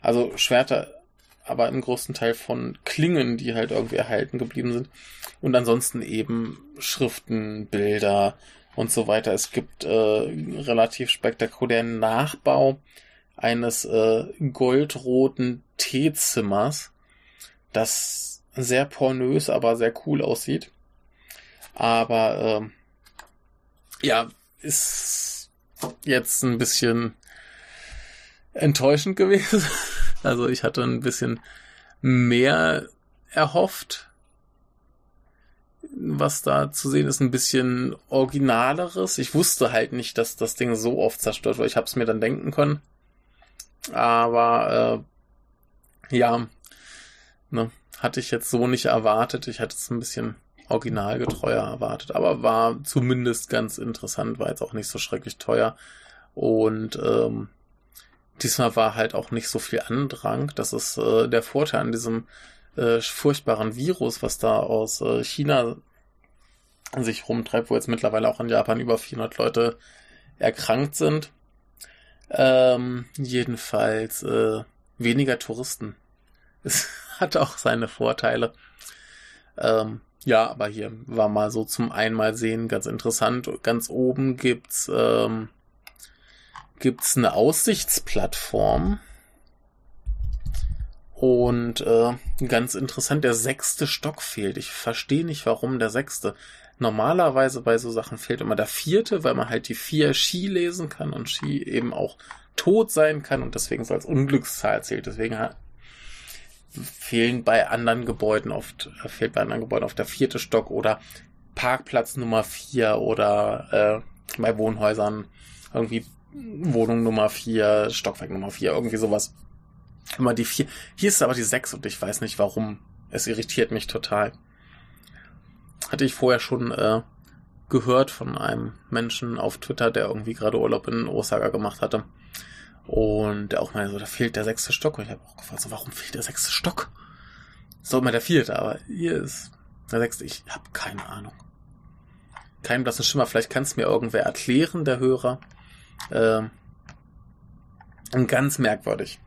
Also Schwerter, aber im größten Teil von Klingen, die halt irgendwie erhalten geblieben sind. Und ansonsten eben Schriften, Bilder und so weiter. Es gibt äh, relativ spektakulären Nachbau eines äh, goldroten Teezimmers, das sehr pornös, aber sehr cool aussieht. Aber äh, ja, ist jetzt ein bisschen enttäuschend gewesen. Also ich hatte ein bisschen mehr erhofft, was da zu sehen ist, ein bisschen originaleres. Ich wusste halt nicht, dass das Ding so oft zerstört wird. Ich habe es mir dann denken können. Aber äh, ja, ne, hatte ich jetzt so nicht erwartet. Ich hatte es ein bisschen originalgetreuer erwartet, aber war zumindest ganz interessant, war jetzt auch nicht so schrecklich teuer. Und ähm, diesmal war halt auch nicht so viel Andrang. Das ist äh, der Vorteil an diesem äh, furchtbaren Virus, was da aus äh, China sich rumtreibt, wo jetzt mittlerweile auch in Japan über 400 Leute erkrankt sind. Ähm, jedenfalls äh, weniger Touristen. Es hat auch seine Vorteile. Ähm, ja, aber hier war mal so zum Einmalsehen ganz interessant. Ganz oben gibt's ähm, gibt's eine Aussichtsplattform. Und äh, ganz interessant, der sechste Stock fehlt. Ich verstehe nicht, warum der sechste. Normalerweise bei so Sachen fehlt immer der vierte, weil man halt die vier Ski lesen kann und Ski eben auch tot sein kann und deswegen so als Unglückszahl zählt. Deswegen fehlen bei anderen Gebäuden oft, äh, fehlt bei anderen Gebäuden oft der vierte Stock oder Parkplatz Nummer vier oder äh, bei Wohnhäusern irgendwie Wohnung Nummer vier, Stockwerk Nummer vier, irgendwie sowas. Immer die vier. Hier ist aber die sechs und ich weiß nicht warum. Es irritiert mich total. Hatte ich vorher schon äh, gehört von einem Menschen auf Twitter, der irgendwie gerade Urlaub in Osaka gemacht hatte. Und der auch mal so, da fehlt der sechste Stock. Und ich habe auch gefragt, so, warum fehlt der sechste Stock? So immer der vierte, aber hier ist der sechste. Ich habe keine Ahnung. Kein blassen Schimmer. Vielleicht kann es mir irgendwer erklären, der Hörer. Ähm, ganz merkwürdig.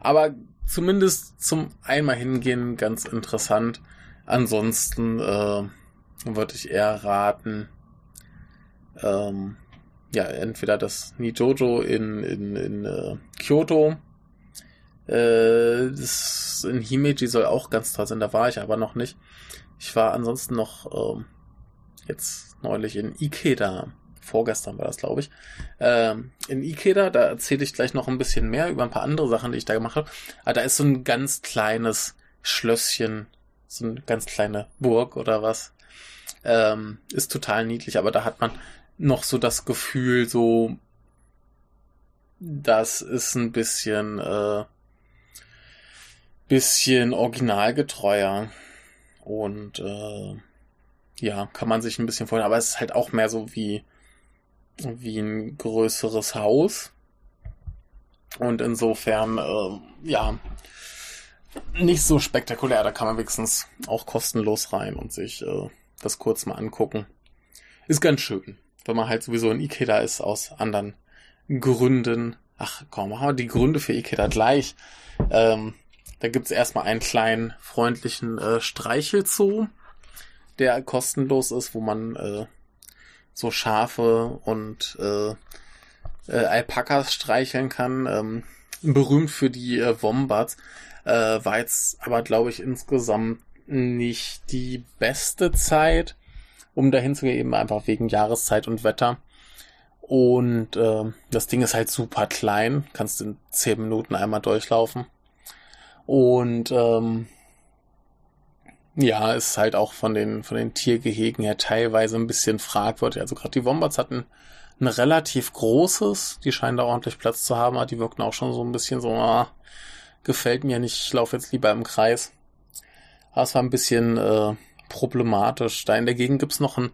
Aber zumindest zum einmal hingehen ganz interessant. Ansonsten äh, würde ich eher raten, ähm, ja, entweder das Nijojo in, in, in äh, Kyoto. Äh, das in Himeji soll auch ganz toll sein, da war ich aber noch nicht. Ich war ansonsten noch ähm, jetzt neulich in Ikeda. Vorgestern war das, glaube ich. Ähm, in Ikeda, da erzähle ich gleich noch ein bisschen mehr über ein paar andere Sachen, die ich da gemacht habe. Aber da ist so ein ganz kleines Schlösschen, so eine ganz kleine Burg oder was. Ähm, ist total niedlich, aber da hat man noch so das Gefühl, so, das ist ein bisschen, äh, bisschen originalgetreuer. Und äh, ja, kann man sich ein bisschen vorstellen, aber es ist halt auch mehr so wie, wie ein größeres Haus. Und insofern, äh, ja, nicht so spektakulär. Da kann man wenigstens auch kostenlos rein und sich äh, das kurz mal angucken. Ist ganz schön, wenn man halt sowieso in Ikeda ist aus anderen Gründen. Ach komm, machen wir die Gründe für Ikeda gleich. Ähm, da gibt's erstmal einen kleinen freundlichen äh, Streichelzoo, der kostenlos ist, wo man äh, so Schafe und äh, äh, Alpakas streicheln kann. Ähm, berühmt für die äh, Wombats. Äh, war jetzt aber, glaube ich, insgesamt nicht die beste Zeit, um dahin zu gehen, einfach wegen Jahreszeit und Wetter. Und äh, das Ding ist halt super klein, kannst in zehn Minuten einmal durchlaufen. Und ähm, ja, ist halt auch von den, von den Tiergehegen her teilweise ein bisschen fragwürdig. Also gerade die Wombats hatten ein relativ großes, die scheinen da ordentlich Platz zu haben, aber die wirkten auch schon so ein bisschen so, ah, gefällt mir nicht, ich laufe jetzt lieber im Kreis. Aber es war ein bisschen äh, problematisch. Da in der Gegend gibt's noch einen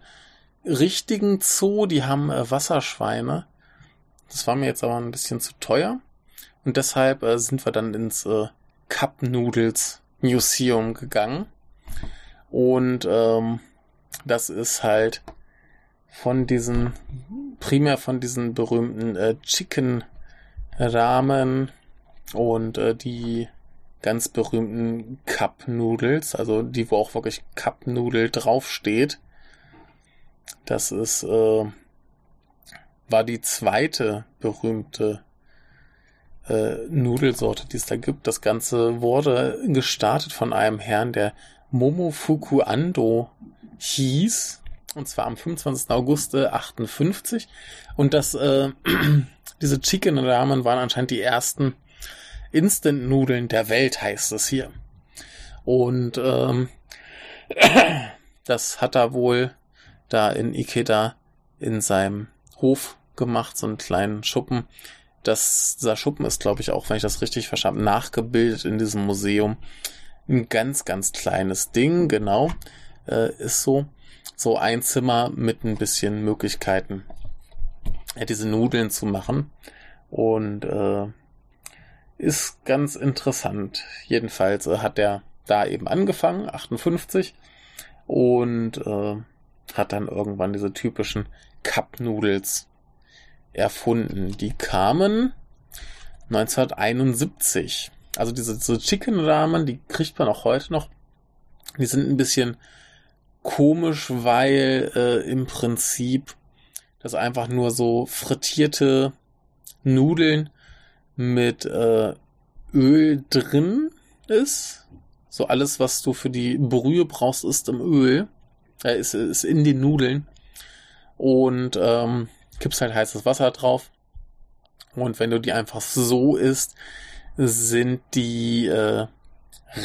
richtigen Zoo, die haben äh, Wasserschweine. Das war mir jetzt aber ein bisschen zu teuer. Und deshalb äh, sind wir dann ins äh, Cup Noodles Museum gegangen. Und ähm, das ist halt von diesen, primär von diesen berühmten äh, Chicken Ramen und äh, die ganz berühmten Cup Noodles, also die, wo auch wirklich Cup Noodle draufsteht. Das ist, äh, war die zweite berühmte äh, Nudelsorte, die es da gibt. Das Ganze wurde gestartet von einem Herrn, der Momofuku Ando hieß. Und zwar am 25. August 58. Und das, äh, diese Chicken Ramen waren anscheinend die ersten Instant-Nudeln der Welt, heißt es hier. Und ähm, das hat er wohl da in Ikeda in seinem Hof gemacht, so einen kleinen Schuppen. Das, dieser Schuppen ist, glaube ich, auch, wenn ich das richtig verstanden habe, nachgebildet in diesem Museum. Ein ganz, ganz kleines Ding, genau. Äh, ist so. So ein Zimmer mit ein bisschen Möglichkeiten, ja, diese Nudeln zu machen. Und äh, ist ganz interessant. Jedenfalls äh, hat er da eben angefangen, 58, und äh, hat dann irgendwann diese typischen Cup Noodles erfunden. Die kamen 1971. Also diese, diese Chicken Ramen, die kriegt man auch heute noch. Die sind ein bisschen komisch, weil äh, im Prinzip das einfach nur so frittierte Nudeln mit äh, Öl drin ist. So alles, was du für die Brühe brauchst, ist im Öl. Äh, ist, ist in den Nudeln. Und ähm, kippst halt heißes Wasser drauf. Und wenn du die einfach so isst, sind die äh,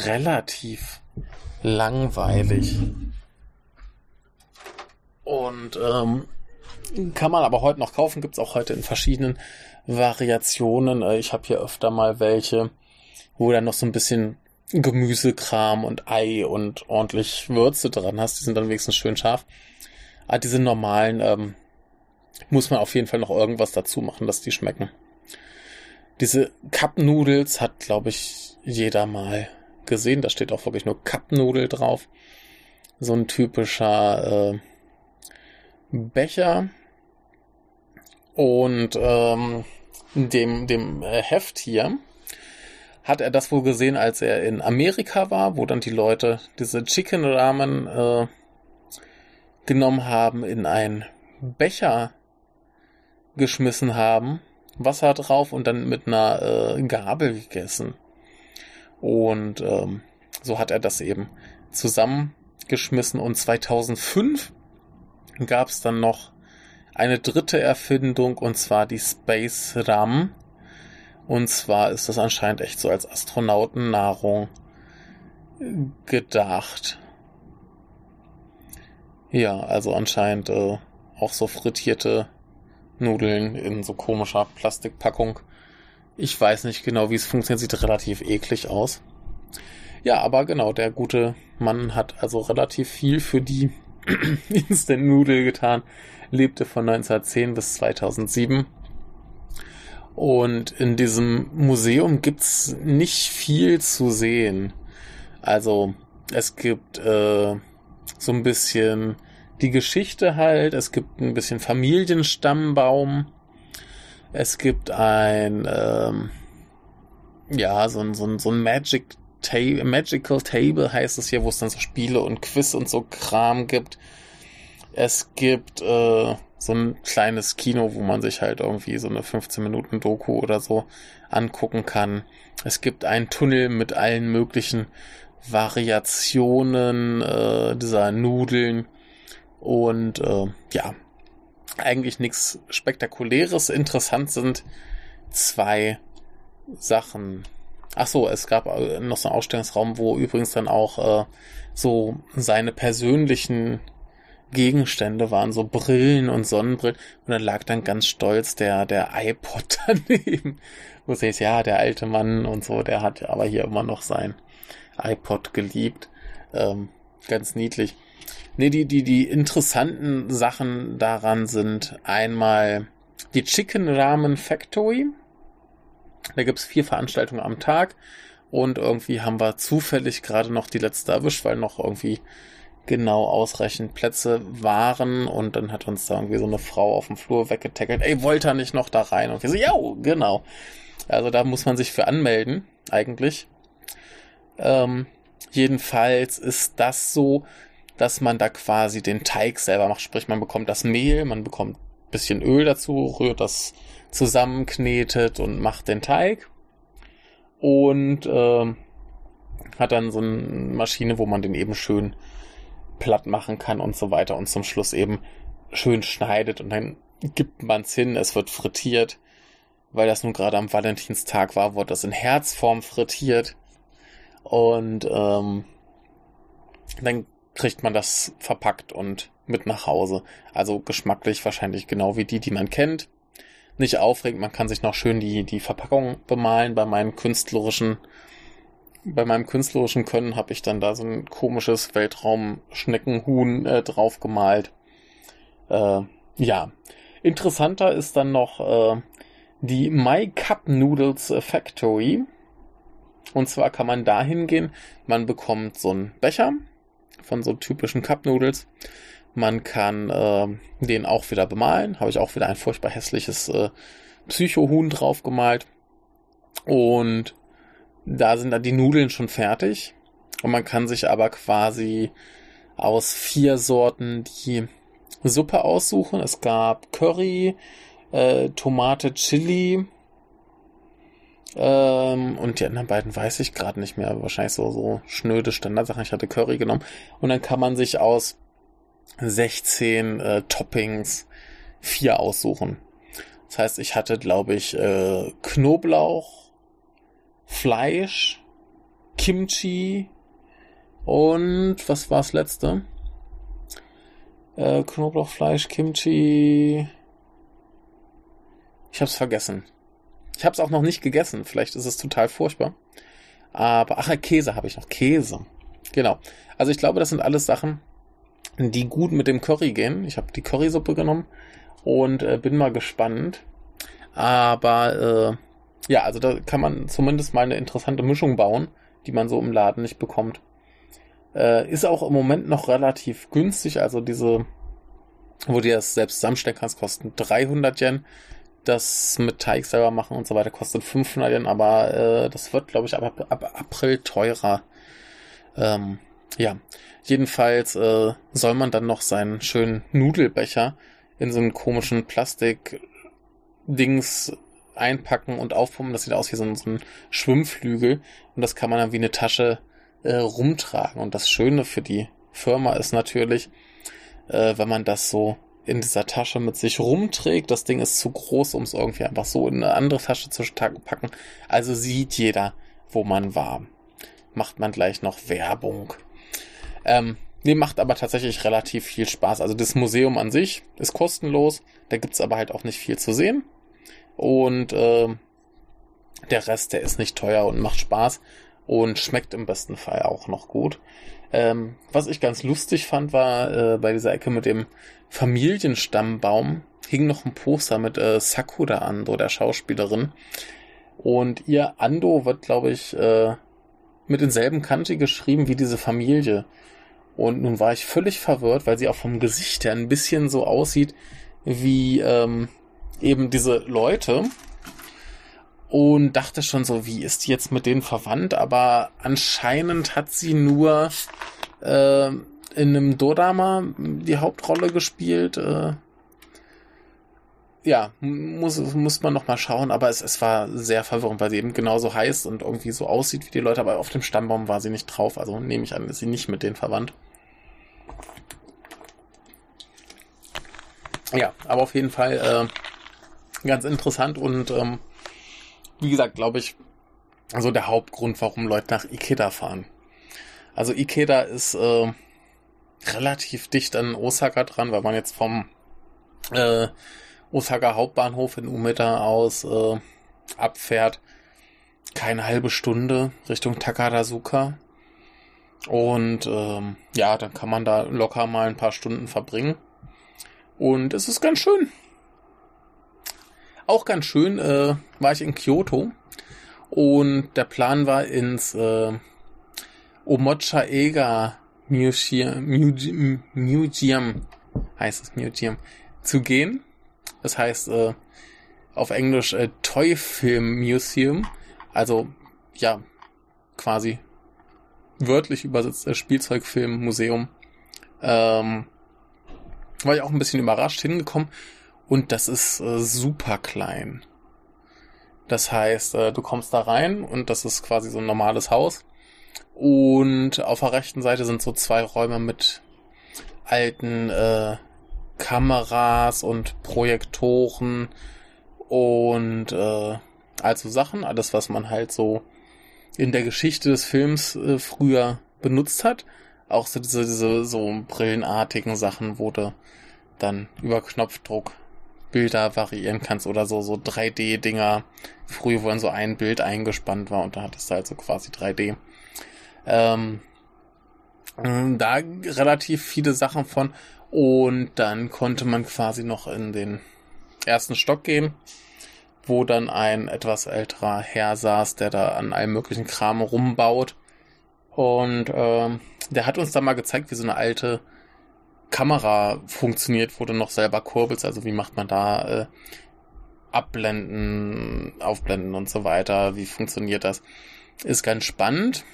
relativ langweilig. Und ähm, kann man aber heute noch kaufen, gibt's auch heute in verschiedenen Variationen. Äh, ich habe hier öfter mal welche, wo dann noch so ein bisschen Gemüsekram und Ei und ordentlich Würze dran hast. Die sind dann wenigstens schön scharf. ah, diese normalen ähm, muss man auf jeden Fall noch irgendwas dazu machen, dass die schmecken. Diese Cup Noodles hat, glaube ich, jeder mal gesehen. Da steht auch wirklich nur Cup Nudel drauf. So ein typischer äh, Becher. Und ähm, dem, dem äh, Heft hier hat er das wohl gesehen, als er in Amerika war, wo dann die Leute diese Chicken Ramen äh, genommen haben, in einen Becher geschmissen haben, Wasser drauf und dann mit einer äh, Gabel gegessen. Und ähm, so hat er das eben zusammengeschmissen. Und 2005 gab es dann noch eine dritte Erfindung und zwar die Space Ram. Und zwar ist das anscheinend echt so als Astronautennahrung gedacht. Ja, also anscheinend äh, auch so frittierte Nudeln in so komischer Plastikpackung. Ich weiß nicht genau, wie es funktioniert. Sieht relativ eklig aus. Ja, aber genau, der gute Mann hat also relativ viel für die Instant Nudel getan. Lebte von 1910 bis 2007. Und in diesem Museum gibt's nicht viel zu sehen. Also es gibt äh, so ein bisschen die Geschichte halt, es gibt ein bisschen Familienstammbaum, es gibt ein ähm, ja so ein, so ein, so ein Magic Table, Magical Table heißt es hier, wo es dann so Spiele und Quiz und so Kram gibt. Es gibt äh, so ein kleines Kino, wo man sich halt irgendwie so eine 15 Minuten Doku oder so angucken kann. Es gibt einen Tunnel mit allen möglichen Variationen äh, dieser Nudeln und äh, ja, eigentlich nichts Spektakuläres. Interessant sind zwei Sachen. Ach so, es gab äh, noch so einen Ausstellungsraum, wo übrigens dann auch äh, so seine persönlichen Gegenstände waren, so Brillen und Sonnenbrillen. Und dann lag dann ganz stolz der, der iPod daneben. Wo sie ja, der alte Mann und so, der hat aber hier immer noch sein iPod geliebt. Ähm, ganz niedlich. Nee, die, die, die interessanten Sachen daran sind einmal die Chicken Ramen Factory. Da gibt's vier Veranstaltungen am Tag. Und irgendwie haben wir zufällig gerade noch die letzte erwischt, weil noch irgendwie genau ausreichend Plätze waren und dann hat uns da irgendwie so eine Frau auf dem Flur weggetackelt. Ey, wollt ihr nicht noch da rein? Und wir so, ja, genau. Also da muss man sich für anmelden, eigentlich. Ähm, jedenfalls ist das so, dass man da quasi den Teig selber macht. Sprich, man bekommt das Mehl, man bekommt bisschen Öl dazu, rührt das zusammen, knetet und macht den Teig. Und äh, hat dann so eine Maschine, wo man den eben schön platt machen kann und so weiter und zum Schluss eben schön schneidet und dann gibt man es hin, es wird frittiert. Weil das nun gerade am Valentinstag war, wurde das in Herzform frittiert. Und ähm, dann kriegt man das verpackt und mit nach Hause. Also geschmacklich wahrscheinlich genau wie die, die man kennt. Nicht aufregend, man kann sich noch schön die, die Verpackung bemalen. Bei meinen künstlerischen bei meinem künstlerischen Können habe ich dann da so ein komisches Weltraumschneckenhuhn äh, drauf gemalt. Äh, ja, interessanter ist dann noch äh, die My Cup Noodles Factory. Und zwar kann man da hingehen, man bekommt so einen Becher von so typischen Cup Noodles. Man kann äh, den auch wieder bemalen. Habe ich auch wieder ein furchtbar hässliches äh, Psychohuhn drauf gemalt. Und da sind dann die Nudeln schon fertig. Und man kann sich aber quasi aus vier Sorten die Suppe aussuchen. Es gab Curry, äh, Tomate, Chili. Ähm, und die anderen beiden weiß ich gerade nicht mehr. Wahrscheinlich so, so schnöde Standardsachen. Ich hatte Curry genommen. Und dann kann man sich aus 16 äh, Toppings vier aussuchen. Das heißt, ich hatte, glaube ich, äh, Knoblauch, Fleisch, Kimchi und was war das letzte? Äh, Knoblauchfleisch, Kimchi. Ich hab's vergessen. Ich hab's auch noch nicht gegessen. Vielleicht ist es total furchtbar. Aber, ach, Käse habe ich noch. Käse. Genau. Also ich glaube, das sind alles Sachen, die gut mit dem Curry gehen. Ich habe die Currysuppe genommen und äh, bin mal gespannt. Aber äh, ja, also da kann man zumindest mal eine interessante Mischung bauen, die man so im Laden nicht bekommt. Äh, ist auch im Moment noch relativ günstig. Also diese, wo du das selbst zusammenstellen kannst, kosten 300 Yen. Das mit Teig selber machen und so weiter kostet 500 Yen, aber äh, das wird, glaube ich, ab, ab April teurer. Ähm, ja, jedenfalls äh, soll man dann noch seinen schönen Nudelbecher in so einen komischen Plastik-Dings einpacken und aufpumpen. Das sieht aus wie so ein, so ein Schwimmflügel und das kann man dann wie eine Tasche äh, rumtragen. Und das Schöne für die Firma ist natürlich, äh, wenn man das so in dieser Tasche mit sich rumträgt. Das Ding ist zu groß, um es irgendwie einfach so in eine andere Tasche zu packen. Also sieht jeder, wo man war. Macht man gleich noch Werbung. Ähm, nee, macht aber tatsächlich relativ viel Spaß. Also das Museum an sich ist kostenlos. Da gibt's aber halt auch nicht viel zu sehen. Und äh, der Rest, der ist nicht teuer und macht Spaß und schmeckt im besten Fall auch noch gut. Ähm, was ich ganz lustig fand, war äh, bei dieser Ecke mit dem Familienstammbaum hing noch ein Poster mit äh, Sakura Ando, der Schauspielerin. Und ihr Ando wird, glaube ich, äh, mit denselben Kanji geschrieben wie diese Familie. Und nun war ich völlig verwirrt, weil sie auch vom Gesicht her ein bisschen so aussieht wie ähm, eben diese Leute, und dachte schon so, wie ist die jetzt mit denen verwandt? Aber anscheinend hat sie nur äh, in einem Dodama die Hauptrolle gespielt. Äh, ja, muss, muss man noch mal schauen, aber es, es war sehr verwirrend, weil sie eben genauso heißt und irgendwie so aussieht wie die Leute, aber auf dem Stammbaum war sie nicht drauf, also nehme ich an, ist sie nicht mit denen verwandt. Ja, aber auf jeden Fall äh, ganz interessant und ähm, wie gesagt, glaube ich, also der Hauptgrund, warum Leute nach Ikeda fahren. Also Ikeda ist äh, relativ dicht an Osaka dran, weil man jetzt vom äh, Osaka Hauptbahnhof in Umeda aus äh, abfährt. Keine halbe Stunde Richtung Takarazuka. Und ähm, ja, dann kann man da locker mal ein paar Stunden verbringen. Und es ist ganz schön. Auch ganz schön äh, war ich in Kyoto und der Plan war ins äh, Omocha Ega Museum, Museum, Museum heißt es Museum zu gehen. Das heißt äh, auf Englisch äh, Toy Film Museum, also ja quasi wörtlich übersetzt äh, Spielzeugfilm Museum. Ähm, war ich auch ein bisschen überrascht hingekommen und das ist äh, super klein. Das heißt, äh, du kommst da rein und das ist quasi so ein normales Haus. Und auf der rechten Seite sind so zwei Räume mit alten äh, Kameras und Projektoren und äh, also Sachen, alles was man halt so in der Geschichte des Films äh, früher benutzt hat. Auch so diese, diese so brillenartigen Sachen, du dann über Knopfdruck Bilder variieren kannst oder so, so 3D-Dinger. Früher, wo dann so ein Bild eingespannt war und da hattest du halt so quasi 3D. Ähm, da relativ viele Sachen von und dann konnte man quasi noch in den ersten Stock gehen, wo dann ein etwas älterer Herr saß, der da an allem möglichen Kram rumbaut. Und ähm, der hat uns da mal gezeigt, wie so eine alte Kamera funktioniert, wo du noch selber kurbelst. Also wie macht man da äh, Abblenden, Aufblenden und so weiter. Wie funktioniert das? Ist ganz spannend.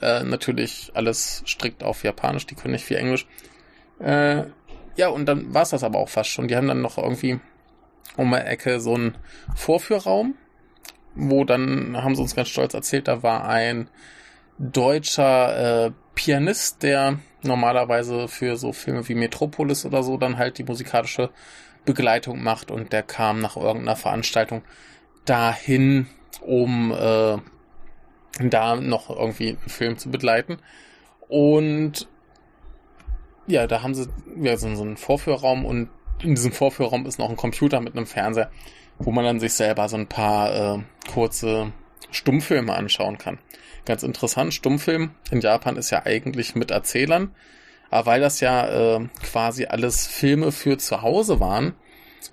Äh, natürlich alles strikt auf Japanisch, die können nicht viel Englisch. Äh, ja, und dann war es das aber auch fast schon. Die haben dann noch irgendwie um die Ecke so einen Vorführraum, wo dann, haben sie uns ganz stolz erzählt, da war ein deutscher äh, Pianist, der normalerweise für so Filme wie Metropolis oder so dann halt die musikalische Begleitung macht und der kam nach irgendeiner Veranstaltung dahin, um äh, da noch irgendwie einen Film zu begleiten. Und ja, da haben sie ja, so, so einen Vorführraum und in diesem Vorführraum ist noch ein Computer mit einem Fernseher, wo man dann sich selber so ein paar äh, kurze Stummfilme anschauen kann. Ganz interessant, Stummfilm in Japan ist ja eigentlich mit Erzählern, Aber weil das ja äh, quasi alles Filme für zu Hause waren,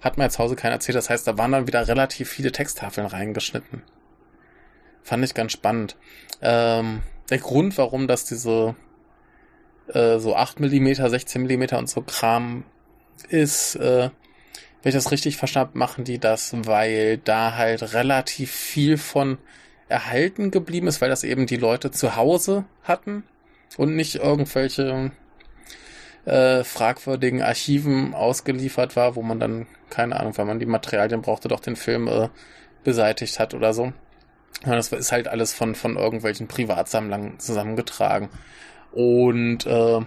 hat mir zu Hause keiner erzählt. Das heißt, da waren dann wieder relativ viele Texttafeln reingeschnitten. Fand ich ganz spannend. Ähm, der Grund, warum das diese äh, so 8 mm, 16 mm und so Kram ist, äh, wenn ich das richtig verstanden habe, machen die das, weil da halt relativ viel von erhalten geblieben ist, weil das eben die Leute zu Hause hatten und nicht irgendwelche äh, fragwürdigen Archiven ausgeliefert war, wo man dann, keine Ahnung, weil man die Materialien brauchte, doch den Film äh, beseitigt hat oder so. Und das ist halt alles von, von irgendwelchen Privatsammlern zusammengetragen. Und äh,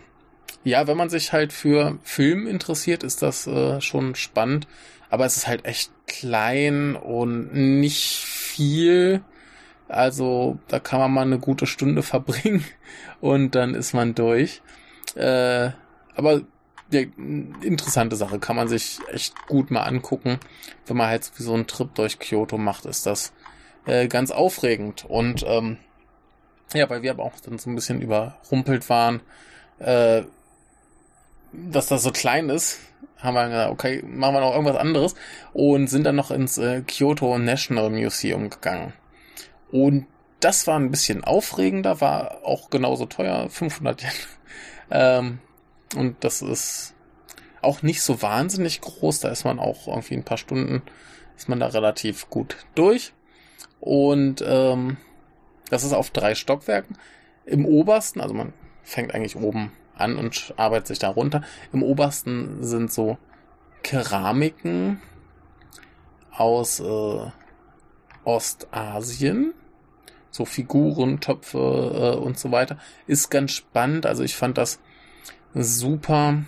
ja, wenn man sich halt für Film interessiert, ist das äh, schon spannend. Aber es ist halt echt klein und nicht viel. Also da kann man mal eine gute Stunde verbringen und dann ist man durch. Äh, aber ja, interessante Sache, kann man sich echt gut mal angucken. Wenn man halt so einen Trip durch Kyoto macht, ist das äh, ganz aufregend. Und ähm, ja, weil wir aber auch dann so ein bisschen überrumpelt waren, äh, dass das so klein ist, haben wir gesagt, okay, machen wir noch irgendwas anderes und sind dann noch ins äh, Kyoto National Museum gegangen. Und das war ein bisschen aufregender, war auch genauso teuer, 500 Yen. ähm, und das ist auch nicht so wahnsinnig groß, da ist man auch irgendwie ein paar Stunden, ist man da relativ gut durch. Und ähm, das ist auf drei Stockwerken. Im obersten, also man fängt eigentlich oben an und arbeitet sich da runter. Im obersten sind so Keramiken aus äh, Ostasien. So Figuren, Töpfe äh, und so weiter. Ist ganz spannend. Also ich fand das super,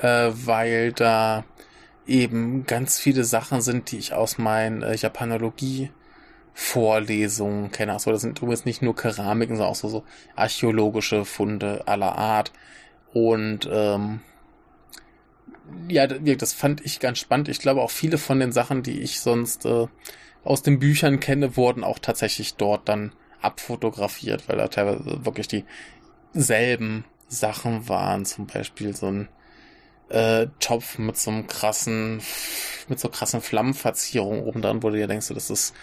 äh, weil da eben ganz viele Sachen sind, die ich aus meinen äh, Japanologie Vorlesungen kenne. Achso, das sind übrigens nicht nur Keramiken, sondern auch so, so archäologische Funde aller Art. Und ähm, ja, das fand ich ganz spannend. Ich glaube auch viele von den Sachen, die ich sonst äh, aus den Büchern kenne, wurden auch tatsächlich dort dann abfotografiert, weil da teilweise wirklich dieselben Sachen waren. Zum Beispiel so ein äh, Topf mit so einem krassen, mit so krassen Flammenverzierungen oben dran, wo du dir denkst, das ist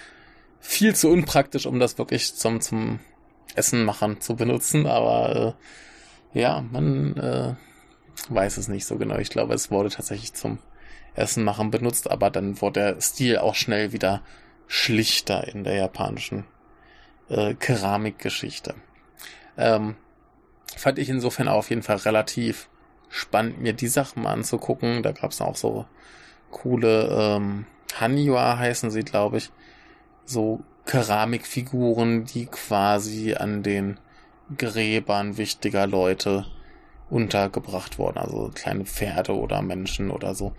viel zu unpraktisch, um das wirklich zum, zum Essen machen zu benutzen, aber äh, ja, man äh, weiß es nicht so genau. Ich glaube, es wurde tatsächlich zum Essen machen benutzt, aber dann wurde der Stil auch schnell wieder schlichter in der japanischen äh, Keramikgeschichte. Ähm, fand ich insofern auf jeden Fall relativ spannend, mir die Sachen mal anzugucken. Da gab es auch so coole ähm, Haniwa heißen sie, glaube ich so Keramikfiguren, die quasi an den Gräbern wichtiger Leute untergebracht wurden. Also kleine Pferde oder Menschen oder so.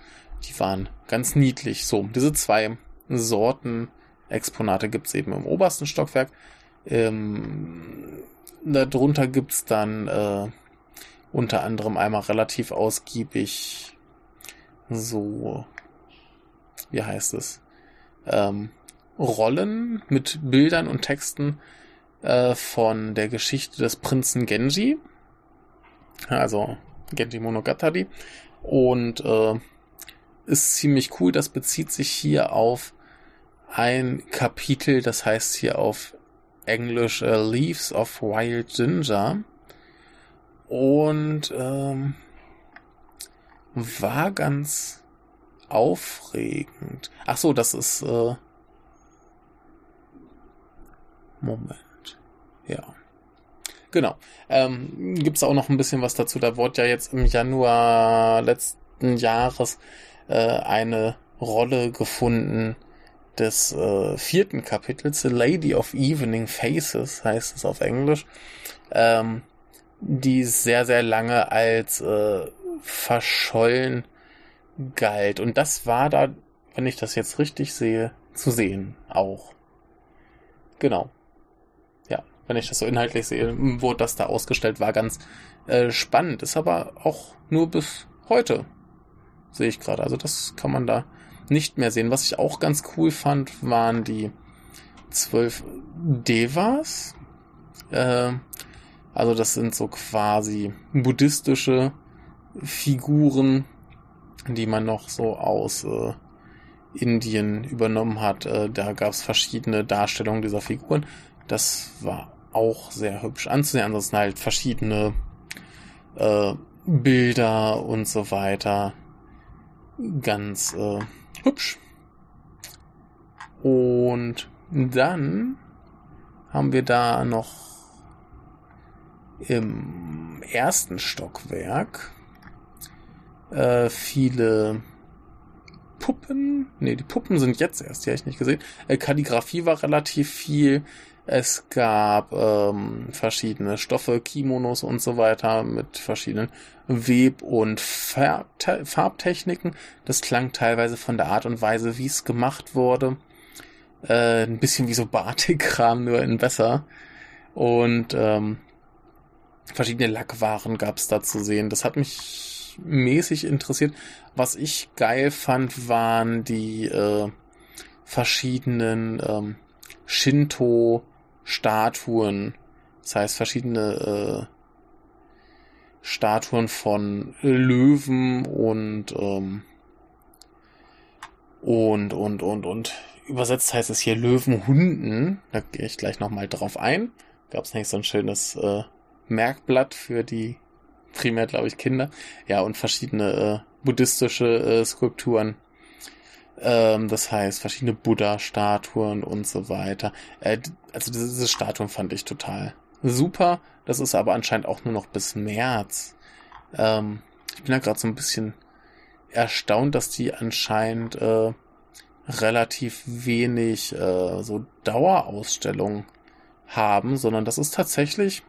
Die waren ganz niedlich. So, diese zwei Sorten Exponate gibt's eben im obersten Stockwerk. Ähm, darunter gibt's dann äh, unter anderem einmal relativ ausgiebig so, wie heißt es? Ähm, Rollen mit Bildern und Texten äh, von der Geschichte des Prinzen Genji. Also Genji Monogatari. Und äh, ist ziemlich cool. Das bezieht sich hier auf ein Kapitel, das heißt hier auf Englisch uh, Leaves of Wild Ginger. Und ähm, war ganz aufregend. Ach so, das ist äh, Moment. Ja. Genau. Ähm, Gibt auch noch ein bisschen was dazu. Da wurde ja jetzt im Januar letzten Jahres äh, eine Rolle gefunden des äh, vierten Kapitels, The Lady of Evening Faces heißt es auf Englisch, ähm, die sehr, sehr lange als äh, verschollen galt. Und das war da, wenn ich das jetzt richtig sehe, zu sehen auch. Genau wenn ich das so inhaltlich sehe, wurde das da ausgestellt, war ganz äh, spannend. Ist aber auch nur bis heute, sehe ich gerade. Also das kann man da nicht mehr sehen. Was ich auch ganz cool fand, waren die zwölf Devas. Äh, Also das sind so quasi buddhistische Figuren, die man noch so aus äh, Indien übernommen hat. Äh, da gab es verschiedene Darstellungen dieser Figuren. Das war auch sehr hübsch anzusehen. Ansonsten halt verschiedene äh, Bilder und so weiter. Ganz äh, hübsch. Und dann haben wir da noch im ersten Stockwerk äh, viele Puppen. Ne, die Puppen sind jetzt erst, die habe ich nicht gesehen. Äh, Kalligrafie war relativ viel. Es gab ähm, verschiedene Stoffe, Kimonos und so weiter mit verschiedenen Web- und Farbte Farbtechniken. Das klang teilweise von der Art und Weise, wie es gemacht wurde. Äh, ein bisschen wie so Batik-Kram, nur in besser. Und ähm, verschiedene Lackwaren gab es da zu sehen. Das hat mich mäßig interessiert. Was ich geil fand, waren die äh, verschiedenen ähm, Shinto Statuen, das heißt verschiedene äh, Statuen von Löwen und ähm, und und und und übersetzt heißt es hier Löwenhunden. Da gehe ich gleich nochmal drauf ein. Gab es nämlich so ein schönes äh, Merkblatt für die primär, glaube ich, Kinder. Ja, und verschiedene äh, buddhistische äh, Skulpturen ähm, das heißt, verschiedene Buddha-Statuen und so weiter. Äh, also diese Statuen fand ich total super. Das ist aber anscheinend auch nur noch bis März. Ähm, ich bin da gerade so ein bisschen erstaunt, dass die anscheinend äh, relativ wenig äh, so Dauerausstellungen haben, sondern das ist tatsächlich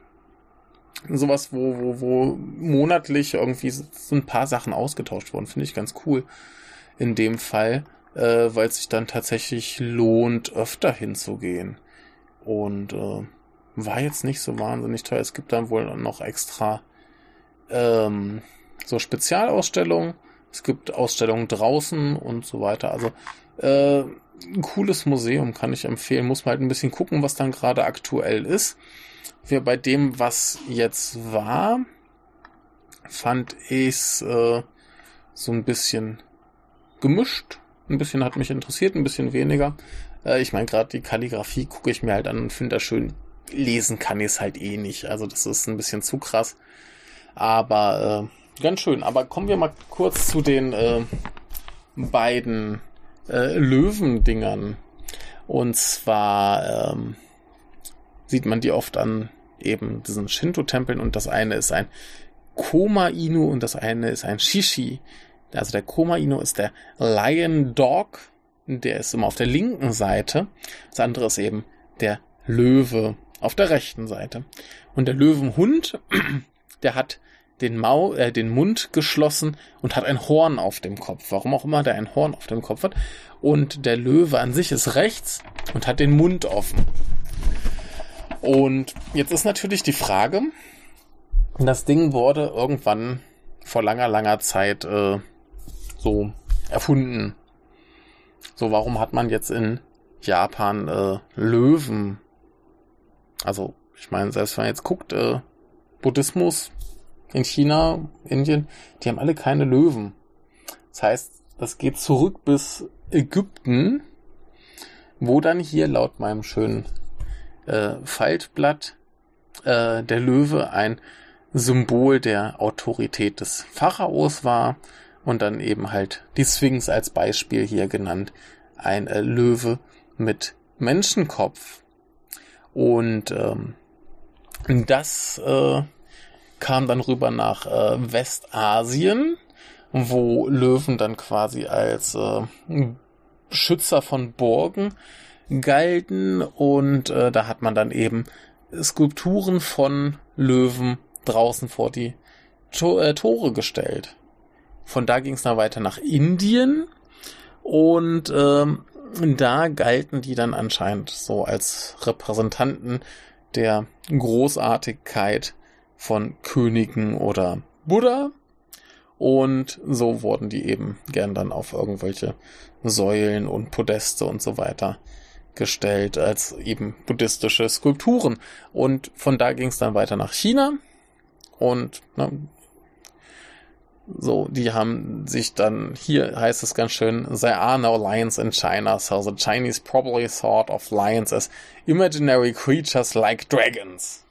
sowas, wo, wo, wo monatlich irgendwie so ein paar Sachen ausgetauscht wurden. Finde ich ganz cool in dem Fall äh, weil es sich dann tatsächlich lohnt, öfter hinzugehen. Und äh, war jetzt nicht so wahnsinnig teuer. Es gibt dann wohl noch extra ähm, so Spezialausstellungen. Es gibt Ausstellungen draußen und so weiter. Also äh, ein cooles Museum kann ich empfehlen. Muss man halt ein bisschen gucken, was dann gerade aktuell ist. Wir bei dem, was jetzt war, fand ich es äh, so ein bisschen gemischt. Ein bisschen hat mich interessiert, ein bisschen weniger. Äh, ich meine, gerade die Kalligrafie gucke ich mir halt an und finde das schön. Lesen kann ich es halt eh nicht. Also das ist ein bisschen zu krass. Aber äh, ganz schön. Aber kommen wir mal kurz zu den äh, beiden äh, Löwendingern. Und zwar ähm, sieht man die oft an eben diesen Shinto-Tempeln und das eine ist ein Koma-Inu und das eine ist ein Shishi. Also der Koma-Ino ist der Lion Dog, der ist immer auf der linken Seite. Das andere ist eben der Löwe auf der rechten Seite. Und der Löwenhund, der hat den, Mau, äh, den Mund geschlossen und hat ein Horn auf dem Kopf. Warum auch immer der ein Horn auf dem Kopf hat. Und der Löwe an sich ist rechts und hat den Mund offen. Und jetzt ist natürlich die Frage, das Ding wurde irgendwann vor langer, langer Zeit äh, so erfunden. So, warum hat man jetzt in Japan äh, Löwen? Also, ich meine, selbst wenn man jetzt guckt, äh, Buddhismus in China, Indien, die haben alle keine Löwen. Das heißt, das geht zurück bis Ägypten, wo dann hier laut meinem schönen äh, Faltblatt äh, der Löwe ein Symbol der Autorität des Pharaos war und dann eben halt die Sphinx als Beispiel hier genannt. Ein äh, Löwe mit Menschenkopf. Und ähm, das äh, kam dann rüber nach äh, Westasien, wo Löwen dann quasi als äh, Schützer von Burgen galten und äh, da hat man dann eben Skulpturen von Löwen draußen vor die äh, Tore gestellt. Von da ging es dann weiter nach Indien und ähm, da galten die dann anscheinend so als Repräsentanten der Großartigkeit von Königen oder Buddha. Und so wurden die eben gern dann auf irgendwelche Säulen und Podeste und so weiter gestellt als eben buddhistische Skulpturen. Und von da ging es dann weiter nach China. Und ne, so, die haben sich dann, hier heißt es ganz schön, there are no lions in China, so the Chinese probably thought of lions as imaginary creatures like dragons.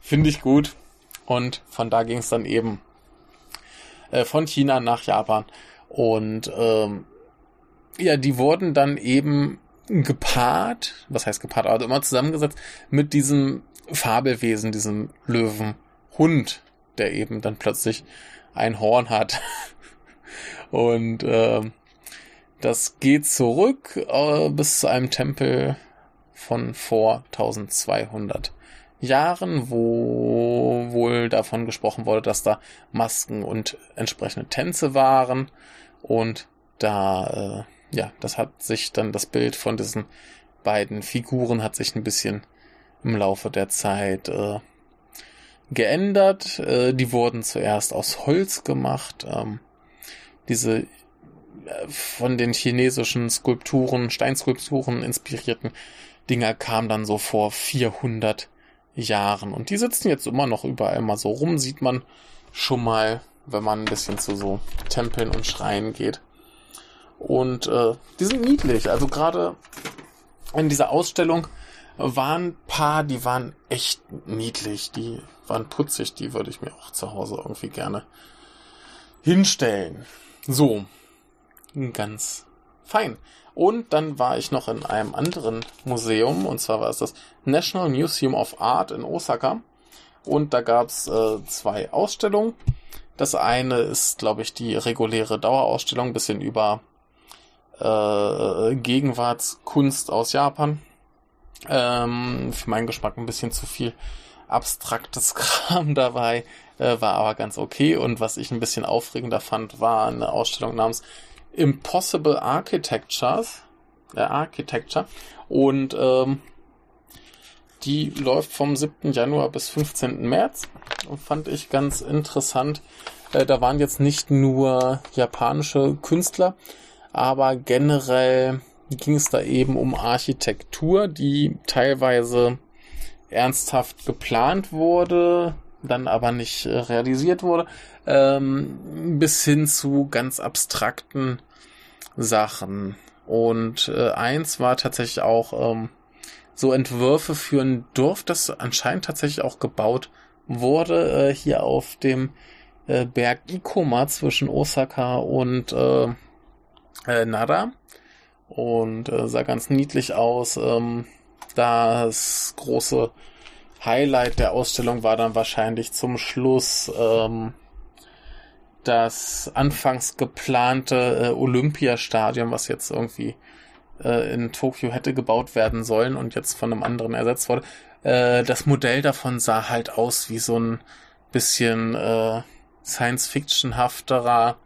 Finde ich gut. Und von da ging es dann eben äh, von China nach Japan. Und ähm, ja, die wurden dann eben gepaart, was heißt gepaart, also immer zusammengesetzt mit diesem Fabelwesen, diesem Löwenhund, der eben dann plötzlich ein Horn hat. Und äh, das geht zurück äh, bis zu einem Tempel von vor 1200 Jahren, wo wohl davon gesprochen wurde, dass da Masken und entsprechende Tänze waren. Und da, äh, ja, das hat sich dann das Bild von diesen beiden Figuren hat sich ein bisschen im Laufe der Zeit äh, geändert. Äh, die wurden zuerst aus Holz gemacht. Ähm, diese äh, von den chinesischen Skulpturen, Steinskulpturen inspirierten Dinger kamen dann so vor 400 Jahren. Und die sitzen jetzt immer noch überall mal so rum, sieht man schon mal, wenn man ein bisschen zu so Tempeln und Schreien geht. Und äh, die sind niedlich. Also gerade in dieser Ausstellung waren ein paar, die waren echt niedlich. Die waren putzig. Die würde ich mir auch zu Hause irgendwie gerne hinstellen. So. Ganz fein. Und dann war ich noch in einem anderen Museum, und zwar war es das National Museum of Art in Osaka. Und da gab es äh, zwei Ausstellungen. Das eine ist, glaube ich, die reguläre Dauerausstellung, bisschen über äh, Gegenwartskunst aus Japan. Ähm, für meinen Geschmack ein bisschen zu viel abstraktes Kram dabei, äh, war aber ganz okay. Und was ich ein bisschen aufregender fand, war eine Ausstellung namens Impossible Architectures, äh, Architecture. Und ähm, die läuft vom 7. Januar bis 15. März. Und fand ich ganz interessant. Äh, da waren jetzt nicht nur japanische Künstler, aber generell ging es da eben um Architektur, die teilweise ernsthaft geplant wurde, dann aber nicht äh, realisiert wurde, ähm, bis hin zu ganz abstrakten Sachen. Und äh, eins war tatsächlich auch ähm, so Entwürfe für ein Dorf, das anscheinend tatsächlich auch gebaut wurde, äh, hier auf dem äh, Berg Ikoma zwischen Osaka und äh, äh, Nara. Und äh, sah ganz niedlich aus. Ähm, das große Highlight der Ausstellung war dann wahrscheinlich zum Schluss ähm, das anfangs geplante äh, Olympiastadion, was jetzt irgendwie äh, in Tokio hätte gebaut werden sollen und jetzt von einem anderen ersetzt wurde. Äh, das Modell davon sah halt aus wie so ein bisschen äh, Science-Fiction-hafterer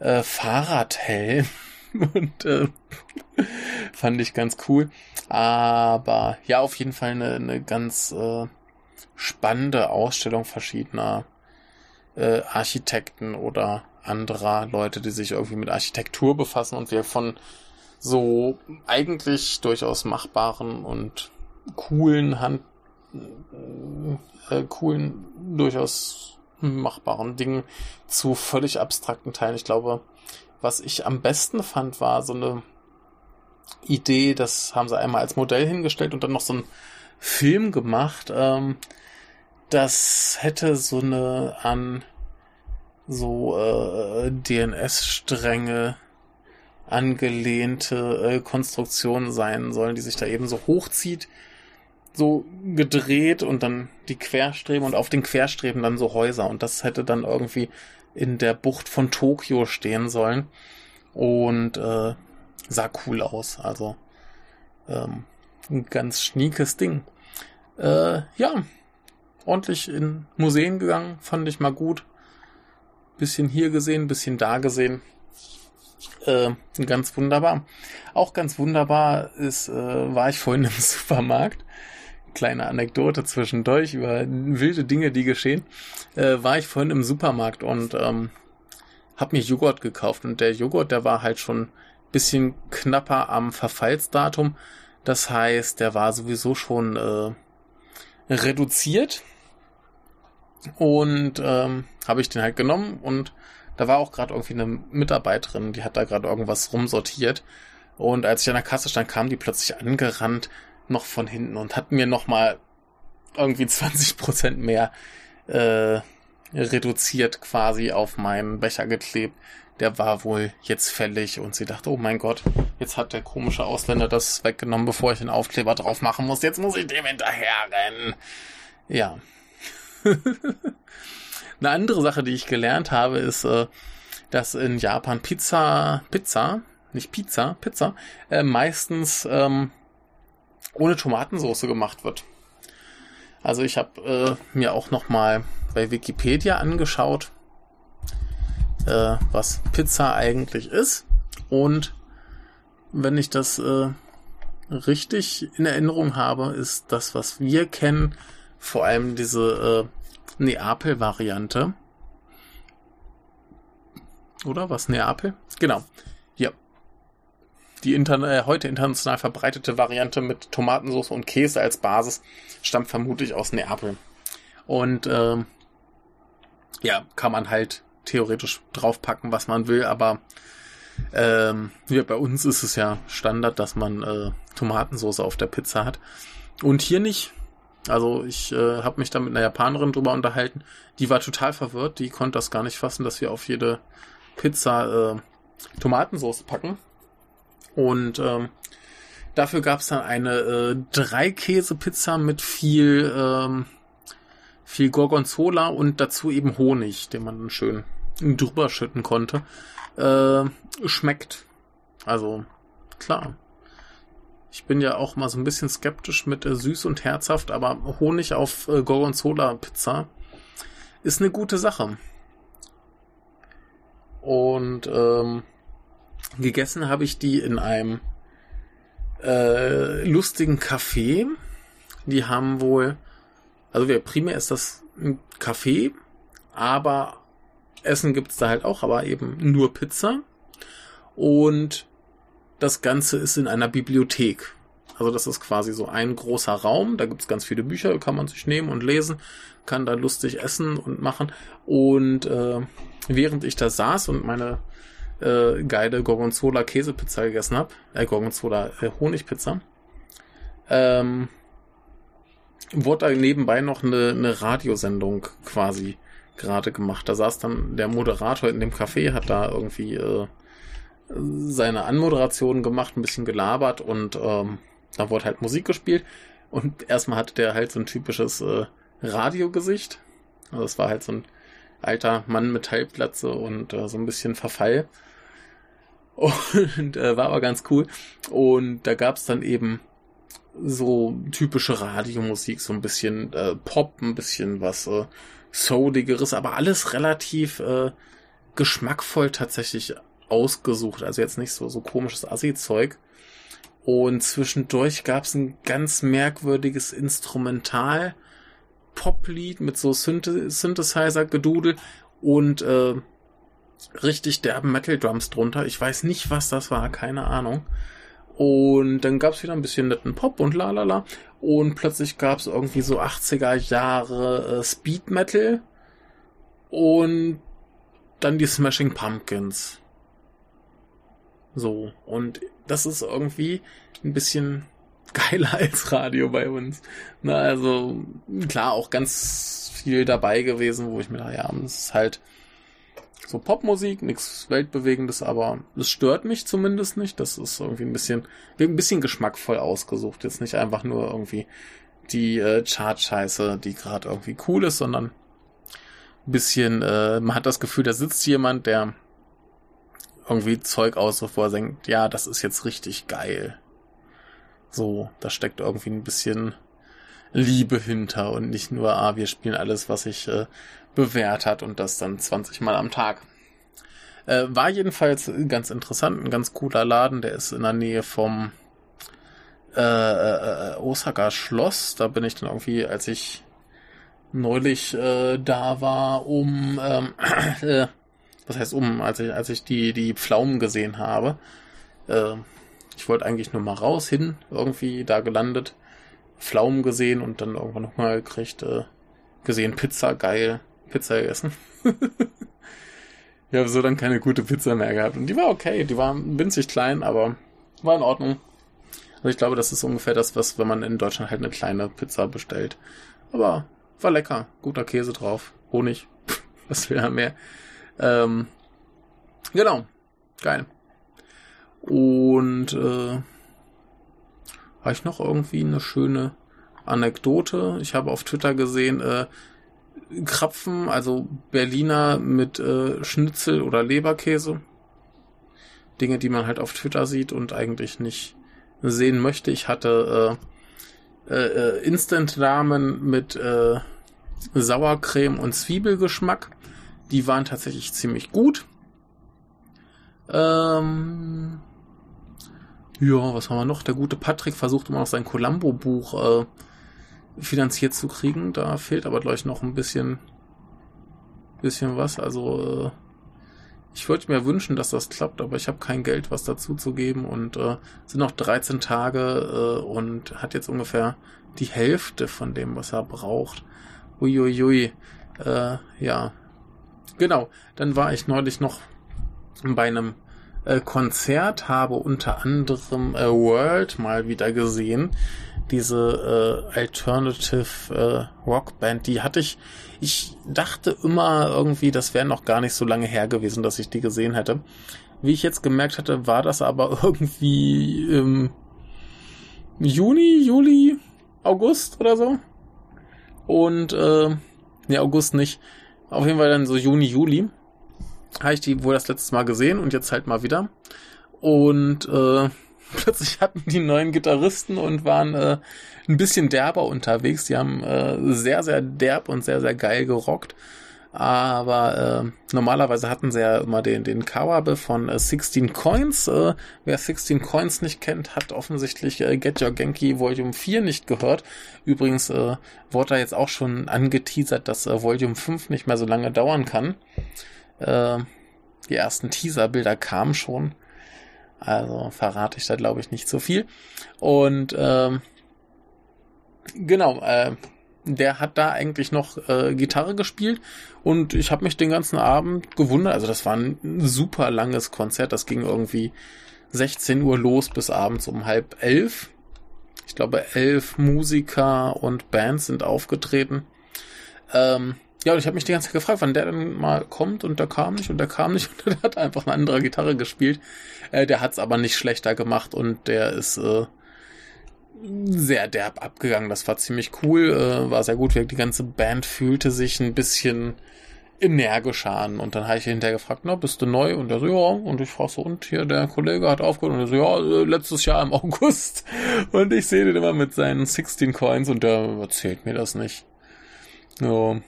äh, Fahrradhelm. und äh, fand ich ganz cool. Aber ja, auf jeden Fall eine, eine ganz äh, spannende Ausstellung verschiedener äh, Architekten oder anderer Leute, die sich irgendwie mit Architektur befassen und wir von so eigentlich durchaus machbaren und coolen Hand äh, coolen durchaus machbaren Dingen zu völlig abstrakten Teilen. Ich glaube, was ich am besten fand, war so eine Idee, das haben sie einmal als Modell hingestellt und dann noch so einen Film gemacht. Ähm, das hätte so eine an so äh, DNS-Stränge angelehnte äh, Konstruktion sein sollen, die sich da eben so hochzieht, so gedreht und dann die Querstreben und auf den Querstreben dann so Häuser. Und das hätte dann irgendwie in der Bucht von Tokio stehen sollen. Und äh, sah cool aus. Also ähm, ein ganz schniekes Ding. Äh, ja, ordentlich in Museen gegangen, fand ich mal gut. Bisschen hier gesehen, bisschen da gesehen. Äh, ganz wunderbar. Auch ganz wunderbar ist, äh, war ich vorhin im Supermarkt kleine Anekdote zwischendurch über wilde Dinge, die geschehen, äh, war ich vorhin im Supermarkt und ähm, habe mir Joghurt gekauft und der Joghurt, der war halt schon bisschen knapper am Verfallsdatum. Das heißt, der war sowieso schon äh, reduziert. Und ähm, habe ich den halt genommen und da war auch gerade irgendwie eine Mitarbeiterin, die hat da gerade irgendwas rumsortiert. Und als ich an der Kasse stand, kam die plötzlich angerannt, noch von hinten und hat mir nochmal irgendwie 20% mehr äh, reduziert quasi auf meinen Becher geklebt. Der war wohl jetzt fällig und sie dachte, oh mein Gott, jetzt hat der komische Ausländer das weggenommen, bevor ich den Aufkleber drauf machen muss. Jetzt muss ich dem hinterherrennen. Ja. Eine andere Sache, die ich gelernt habe, ist, äh, dass in Japan Pizza, Pizza, nicht Pizza, Pizza, äh, meistens ähm, ohne Tomatensauce gemacht wird. Also ich habe äh, mir auch noch mal bei Wikipedia angeschaut, äh, was Pizza eigentlich ist. Und wenn ich das äh, richtig in Erinnerung habe, ist das, was wir kennen, vor allem diese äh, Neapel-Variante. Oder was? Neapel? Genau. Ja. Die interna äh, heute international verbreitete Variante mit Tomatensauce und Käse als Basis stammt vermutlich aus Neapel. Und äh, ja, kann man halt theoretisch draufpacken, was man will, aber ähm, ja, bei uns ist es ja Standard, dass man äh, Tomatensauce auf der Pizza hat. Und hier nicht. Also ich äh, habe mich da mit einer Japanerin drüber unterhalten. Die war total verwirrt. Die konnte das gar nicht fassen, dass wir auf jede Pizza äh, Tomatensauce packen. Und ähm, dafür gab es dann eine äh, Drei-Käse-Pizza mit viel ähm, viel Gorgonzola und dazu eben Honig, den man dann schön drüber schütten konnte. Äh, schmeckt. Also, klar. Ich bin ja auch mal so ein bisschen skeptisch mit äh, süß und herzhaft, aber Honig auf äh, Gorgonzola Pizza ist eine gute Sache. Und ähm, gegessen habe ich die in einem äh, lustigen Café. Die haben wohl also wir, primär ist das ein Café, aber Essen gibt's da halt auch, aber eben nur Pizza. Und das Ganze ist in einer Bibliothek. Also das ist quasi so ein großer Raum, da gibt's ganz viele Bücher, kann man sich nehmen und lesen, kann da lustig essen und machen. Und äh, während ich da saß und meine äh, geile Gorgonzola Käsepizza gegessen habe, äh, Gorgonzola äh, Honigpizza, ähm, wurde da nebenbei noch eine, eine Radiosendung quasi gerade gemacht. Da saß dann der Moderator in dem Café, hat da irgendwie äh, seine Anmoderation gemacht, ein bisschen gelabert und ähm, da wurde halt Musik gespielt. Und erstmal hatte der halt so ein typisches äh, Radiogesicht. Also es war halt so ein alter Mann mit Halbplatze und äh, so ein bisschen Verfall. Und äh, war aber ganz cool. Und da gab's dann eben so typische Radiomusik, so ein bisschen äh, Pop, ein bisschen was äh, Souligeres, aber alles relativ äh, geschmackvoll tatsächlich ausgesucht. Also jetzt nicht so, so komisches Assi-Zeug. Und zwischendurch gab es ein ganz merkwürdiges Instrumental Poplied mit so Synth Synthesizer-Gedudel und äh, richtig derben Metal Drums drunter. Ich weiß nicht, was das war, keine Ahnung. Und dann gab es wieder ein bisschen netten Pop und lalala. Und plötzlich gab es irgendwie so 80er Jahre äh, Speed Metal. Und dann die Smashing Pumpkins. So. Und das ist irgendwie ein bisschen geiler als Radio bei uns. Na, also, klar, auch ganz viel dabei gewesen, wo ich mir dachte, ja, es ist halt so Popmusik, nichts Weltbewegendes, aber es stört mich zumindest nicht. Das ist irgendwie ein bisschen, ein bisschen geschmackvoll ausgesucht. Jetzt nicht einfach nur irgendwie die äh, Chart-Scheiße, die gerade irgendwie cool ist, sondern ein bisschen, äh, man hat das Gefühl, da sitzt jemand, der irgendwie Zeug aussucht, wo er denkt, ja, das ist jetzt richtig geil. So, da steckt irgendwie ein bisschen Liebe hinter und nicht nur, ah, wir spielen alles, was sich äh, bewährt hat und das dann 20 Mal am Tag. Äh, war jedenfalls ganz interessant, ein ganz cooler Laden, der ist in der Nähe vom äh, äh, Osaka Schloss. Da bin ich dann irgendwie, als ich neulich äh, da war, um ähm, äh, was heißt um, als ich, als ich die, die Pflaumen gesehen habe. Äh, Ich wollte eigentlich nur mal raus hin, irgendwie da gelandet, Pflaumen gesehen und dann irgendwann nochmal gekriegt, äh, gesehen Pizza, geil, Pizza gegessen. ich habe so dann keine gute Pizza mehr gehabt. Und die war okay, die war winzig klein, aber war in Ordnung. Also ich glaube, das ist ungefähr das, was, wenn man in Deutschland halt eine kleine Pizza bestellt. Aber war lecker, guter Käse drauf, Honig, was will er mehr. Ähm, genau, geil. Und äh, habe ich noch irgendwie eine schöne Anekdote? Ich habe auf Twitter gesehen, äh, Krapfen, also Berliner mit äh, Schnitzel oder Leberkäse. Dinge, die man halt auf Twitter sieht und eigentlich nicht sehen möchte. Ich hatte äh, äh, äh Instant-Ramen mit äh, Sauercreme und Zwiebelgeschmack. Die waren tatsächlich ziemlich gut. Ähm, ja, was haben wir noch? Der gute Patrick versucht immer noch sein Columbo-Buch äh, finanziert zu kriegen. Da fehlt aber, glaube ich, noch ein bisschen, bisschen was. Also, äh, ich würde mir wünschen, dass das klappt, aber ich habe kein Geld, was dazu zu geben und äh, sind noch 13 Tage äh, und hat jetzt ungefähr die Hälfte von dem, was er braucht. Uiuiui. Äh, ja. Genau. Dann war ich neulich noch bei einem äh, Konzert, habe unter anderem äh, World mal wieder gesehen diese äh, Alternative äh, Rockband, die hatte ich, ich dachte immer irgendwie, das wäre noch gar nicht so lange her gewesen, dass ich die gesehen hätte. Wie ich jetzt gemerkt hatte, war das aber irgendwie im Juni, Juli, August oder so. Und äh, ne, August nicht. Auf jeden Fall dann so Juni, Juli. Habe ich die wohl das letzte Mal gesehen und jetzt halt mal wieder. Und äh, plötzlich hatten die neuen Gitarristen und waren äh, ein bisschen derber unterwegs. Die haben äh, sehr, sehr derb und sehr, sehr geil gerockt. Aber äh, normalerweise hatten sie ja immer den, den Kawabe von äh, 16 Coins. Äh, wer 16 Coins nicht kennt, hat offensichtlich äh, Get Your Genki Volume 4 nicht gehört. Übrigens äh, wurde da jetzt auch schon angeteasert, dass äh, Volume 5 nicht mehr so lange dauern kann. Äh, die ersten Teaserbilder kamen schon. Also verrate ich da, glaube ich, nicht so viel. Und ähm, genau, äh, der hat da eigentlich noch äh, Gitarre gespielt und ich habe mich den ganzen Abend gewundert. Also das war ein super langes Konzert. Das ging irgendwie 16 Uhr los bis abends um halb elf. Ich glaube, elf Musiker und Bands sind aufgetreten. Ähm, ja, und ich habe mich die ganze Zeit gefragt, wann der denn mal kommt und der kam nicht und der kam nicht und der hat einfach eine andere Gitarre gespielt. Äh, der hat's aber nicht schlechter gemacht und der ist äh, sehr derb abgegangen. Das war ziemlich cool, äh, war sehr gut. Die ganze Band fühlte sich ein bisschen energisch an. Und dann habe ich hinterher gefragt, na, bist du neu? Und er so, ja. Und ich frage so, und hier, der Kollege hat aufgehört. Und er so, ja, äh, letztes Jahr im August. Und ich sehe den immer mit seinen 16 Coins und der erzählt mir das nicht. Ja,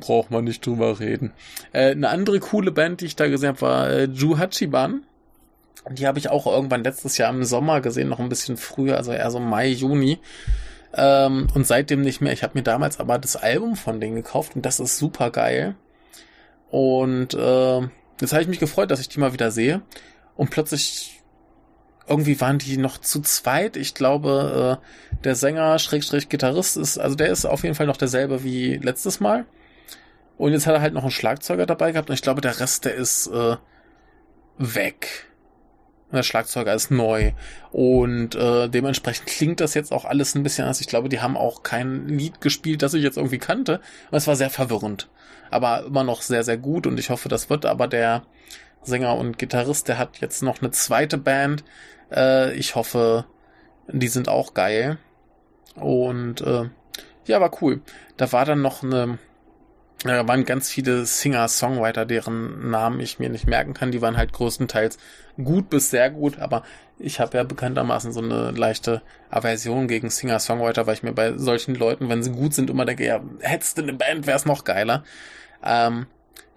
braucht man nicht drüber reden. Äh, eine andere coole Band, die ich da gesehen habe, war äh, Ju Hachiban. Die habe ich auch irgendwann letztes Jahr im Sommer gesehen, noch ein bisschen früher, also eher so Mai, Juni. Ähm, und seitdem nicht mehr. Ich habe mir damals aber das Album von denen gekauft und das ist super geil. Und äh, jetzt habe ich mich gefreut, dass ich die mal wieder sehe. Und plötzlich irgendwie waren die noch zu zweit. Ich glaube, äh, der Sänger, Schrägstrich Gitarrist ist, also der ist auf jeden Fall noch derselbe wie letztes Mal. Und jetzt hat er halt noch einen Schlagzeuger dabei gehabt und ich glaube, der Rest, der ist äh, weg. Der Schlagzeuger ist neu und äh, dementsprechend klingt das jetzt auch alles ein bisschen anders. Ich glaube, die haben auch kein Lied gespielt, das ich jetzt irgendwie kannte. Und es war sehr verwirrend, aber immer noch sehr, sehr gut und ich hoffe, das wird. Aber der Sänger und Gitarrist, der hat jetzt noch eine zweite Band. Äh, ich hoffe, die sind auch geil. Und äh, ja, war cool. Da war dann noch eine da waren ganz viele Singer-Songwriter, deren Namen ich mir nicht merken kann. Die waren halt größtenteils gut bis sehr gut, aber ich habe ja bekanntermaßen so eine leichte Aversion gegen Singer-Songwriter, weil ich mir bei solchen Leuten, wenn sie gut sind, immer denke, ja, hättest du eine Band, wäre es noch geiler. Ähm,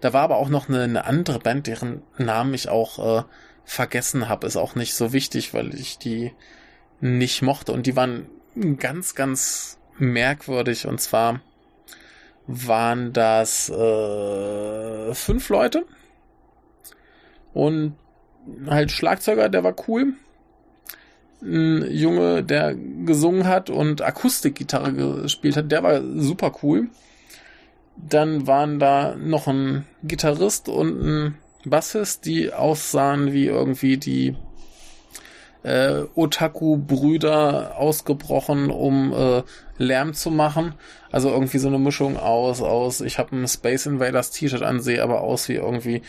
da war aber auch noch eine, eine andere Band, deren Namen ich auch äh, vergessen habe. Ist auch nicht so wichtig, weil ich die nicht mochte. Und die waren ganz, ganz merkwürdig. Und zwar waren das äh, fünf Leute. Und halt Schlagzeuger, der war cool. ein Junge, der gesungen hat und Akustikgitarre gespielt hat. Der war super cool. Dann waren da noch ein Gitarrist und ein Bassist, die aussahen wie irgendwie die äh, Otaku-Brüder ausgebrochen, um äh, Lärm zu machen. Also irgendwie so eine Mischung aus, aus, ich habe ein Space Invaders T-Shirt an, sehe aber aus wie irgendwie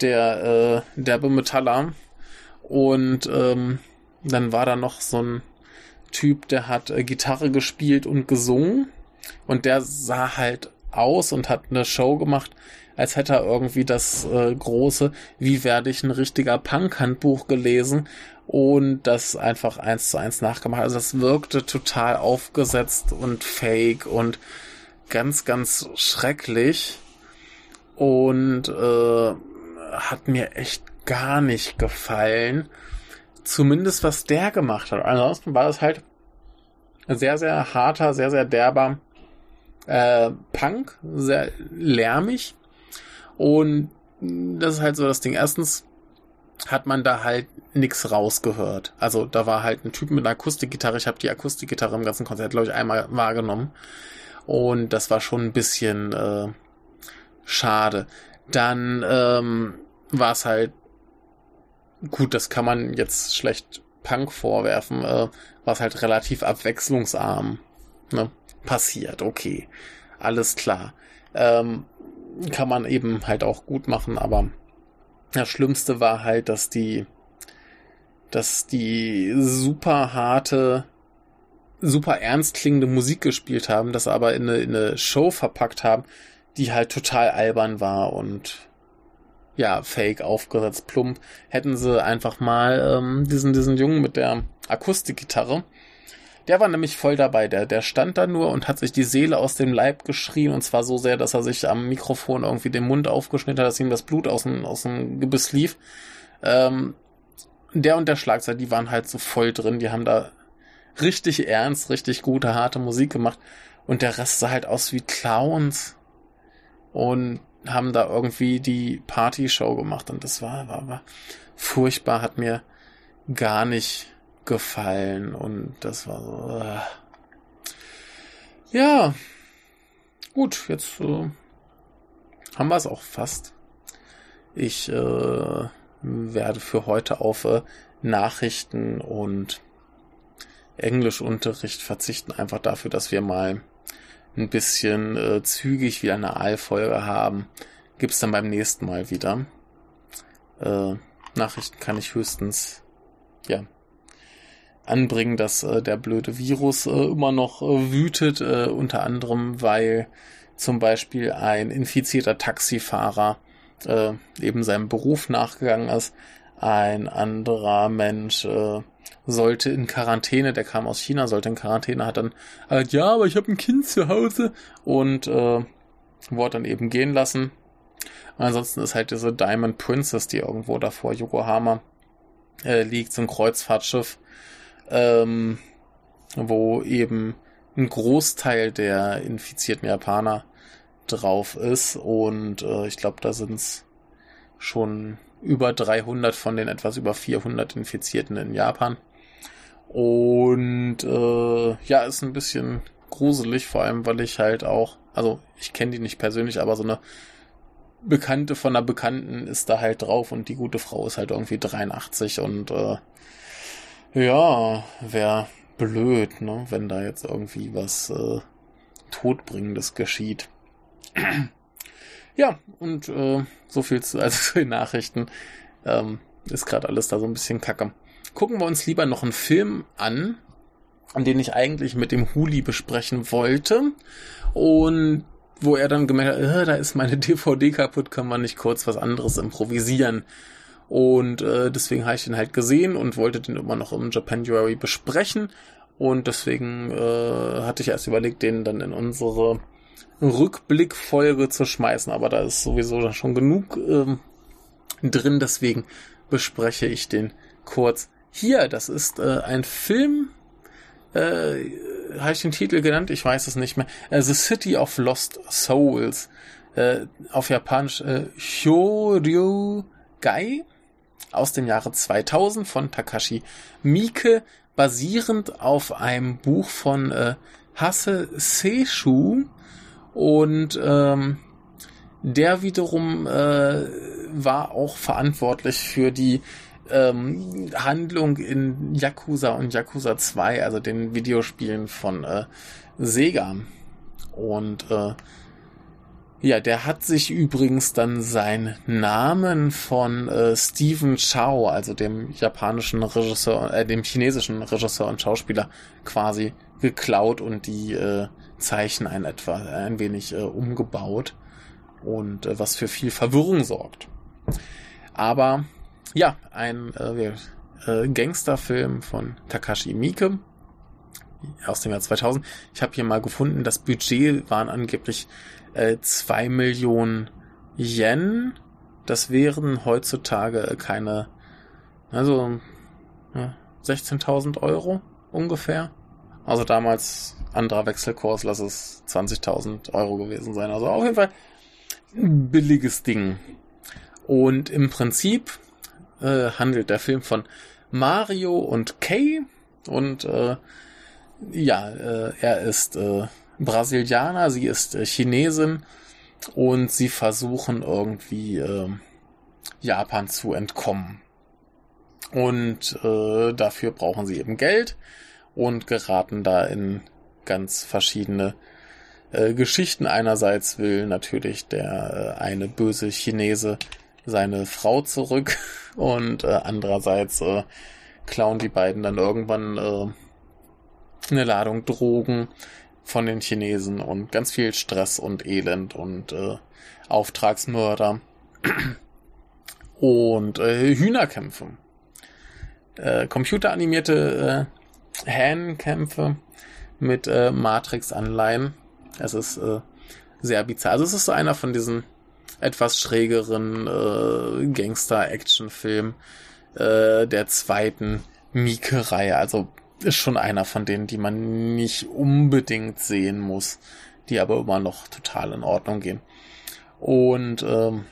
der äh, derbe Metaller. Und ähm, dann war da noch so ein Typ, der hat äh, Gitarre gespielt und gesungen. Und der sah halt aus und hat eine Show gemacht, als hätte er irgendwie das äh, große Wie werde ich ein richtiger Punk-Handbuch gelesen und das einfach eins zu eins nachgemacht. Also das wirkte total aufgesetzt und fake und ganz, ganz schrecklich und äh, hat mir echt gar nicht gefallen. Zumindest was der gemacht hat. Ansonsten war es halt sehr, sehr harter, sehr, sehr derber äh, Punk, sehr lärmig. Und das ist halt so das Ding. Erstens hat man da halt nix rausgehört. Also da war halt ein Typ mit einer Akustikgitarre. Ich habe die Akustikgitarre im ganzen Konzert, glaube ich, einmal wahrgenommen. Und das war schon ein bisschen äh, schade. Dann ähm, war es halt gut, das kann man jetzt schlecht Punk vorwerfen, äh, war es halt relativ abwechslungsarm. Ne? Passiert, okay. Alles klar. Ähm, kann man eben halt auch gut machen, aber das Schlimmste war halt, dass die, dass die super harte, super ernst klingende Musik gespielt haben, das aber in eine, in eine Show verpackt haben, die halt total albern war und ja, fake aufgesetzt, plump. Hätten sie einfach mal ähm, diesen, diesen Jungen mit der Akustikgitarre, der war nämlich voll dabei. Der, der stand da nur und hat sich die Seele aus dem Leib geschrien und zwar so sehr, dass er sich am Mikrofon irgendwie den Mund aufgeschnitten hat, dass ihm das Blut aus dem, aus dem Gebiss lief. Ähm, der und der Schlagzeug, die waren halt so voll drin. Die haben da richtig ernst, richtig gute, harte Musik gemacht. Und der Rest sah halt aus wie Clowns. Und haben da irgendwie die Party-Show gemacht. Und das war, war, war furchtbar, hat mir gar nicht gefallen und das war so. Äh. Ja, gut, jetzt äh, haben wir es auch fast. Ich äh, werde für heute auf äh, Nachrichten und Englischunterricht verzichten, einfach dafür, dass wir mal ein bisschen äh, zügig wieder eine Aalfolge haben. Gibt's dann beim nächsten Mal wieder. Äh, Nachrichten kann ich höchstens ja anbringen, dass äh, der blöde Virus äh, immer noch äh, wütet, äh, unter anderem, weil zum Beispiel ein infizierter Taxifahrer äh, eben seinem Beruf nachgegangen ist. Ein anderer Mensch äh, sollte in Quarantäne, der kam aus China, sollte in Quarantäne, hat dann halt, ja, aber ich habe ein Kind zu Hause und äh, wurde dann eben gehen lassen. ansonsten ist halt diese Diamond Princess, die irgendwo da vor Yokohama äh, liegt, so ein Kreuzfahrtschiff, ähm, wo eben ein Großteil der infizierten Japaner drauf ist und äh, ich glaube, da sind es schon über 300 von den etwas über 400 Infizierten in Japan. Und äh, ja, ist ein bisschen gruselig, vor allem weil ich halt auch, also ich kenne die nicht persönlich, aber so eine Bekannte von einer Bekannten ist da halt drauf und die gute Frau ist halt irgendwie 83 und äh, ja, wäre blöd, ne, wenn da jetzt irgendwie was äh, Todbringendes geschieht. ja, und äh, so viel zu, also zu den Nachrichten. Ähm, ist gerade alles da so ein bisschen kacke. Gucken wir uns lieber noch einen Film an, den ich eigentlich mit dem Huli besprechen wollte. Und wo er dann gemerkt hat, äh, da ist meine DVD kaputt, kann man nicht kurz was anderes improvisieren. Und äh, deswegen habe ich den halt gesehen und wollte den immer noch im Japanuary besprechen. Und deswegen äh, hatte ich erst überlegt, den dann in unsere Rückblickfolge zu schmeißen. Aber da ist sowieso schon genug ähm, drin. Deswegen bespreche ich den kurz hier. Das ist äh, ein Film. Äh, habe ich den Titel genannt? Ich weiß es nicht mehr. Äh, The City of Lost Souls. Äh, auf Japanisch äh, Shoryu Gai aus dem Jahre 2000 von Takashi Miike basierend auf einem Buch von äh, Hasse Seishu und ähm, der wiederum äh, war auch verantwortlich für die ähm, Handlung in Yakuza und Yakuza 2, also den Videospielen von äh, Sega. Und äh, ja, der hat sich übrigens dann seinen Namen von äh, Stephen Chow, also dem japanischen Regisseur, äh, dem chinesischen Regisseur und Schauspieler quasi geklaut und die äh, Zeichen ein etwa ein wenig äh, umgebaut und äh, was für viel Verwirrung sorgt. Aber ja, ein äh, äh, Gangsterfilm von Takashi Miike aus dem Jahr 2000. Ich habe hier mal gefunden, das Budget waren angeblich äh, 2 Millionen Yen. Das wären heutzutage keine, also ja, 16.000 Euro ungefähr. Also damals anderer Wechselkurs, lass es 20.000 Euro gewesen sein. Also auf jeden Fall ein billiges Ding. Und im Prinzip äh, handelt der Film von Mario und Kay. Und äh, ja, äh, er ist äh, Brasilianer, sie ist äh, Chinesin und sie versuchen irgendwie äh, Japan zu entkommen. Und äh, dafür brauchen sie eben Geld und geraten da in ganz verschiedene äh, Geschichten. Einerseits will natürlich der äh, eine böse Chinese seine Frau zurück und äh, andererseits äh, klauen die beiden dann irgendwann äh, eine Ladung Drogen von den Chinesen und ganz viel Stress und Elend und äh, Auftragsmörder und äh, Hühnerkämpfe. Äh, computeranimierte äh, Hähnenkämpfe mit äh, Matrix-Anleihen. Es ist äh, sehr bizarr. Also es ist so einer von diesen etwas schrägeren äh, Gangster-Action-Filmen äh, der zweiten Mieke-Reihe. Also ist schon einer von denen, die man nicht unbedingt sehen muss, die aber immer noch total in Ordnung gehen. Und ähm,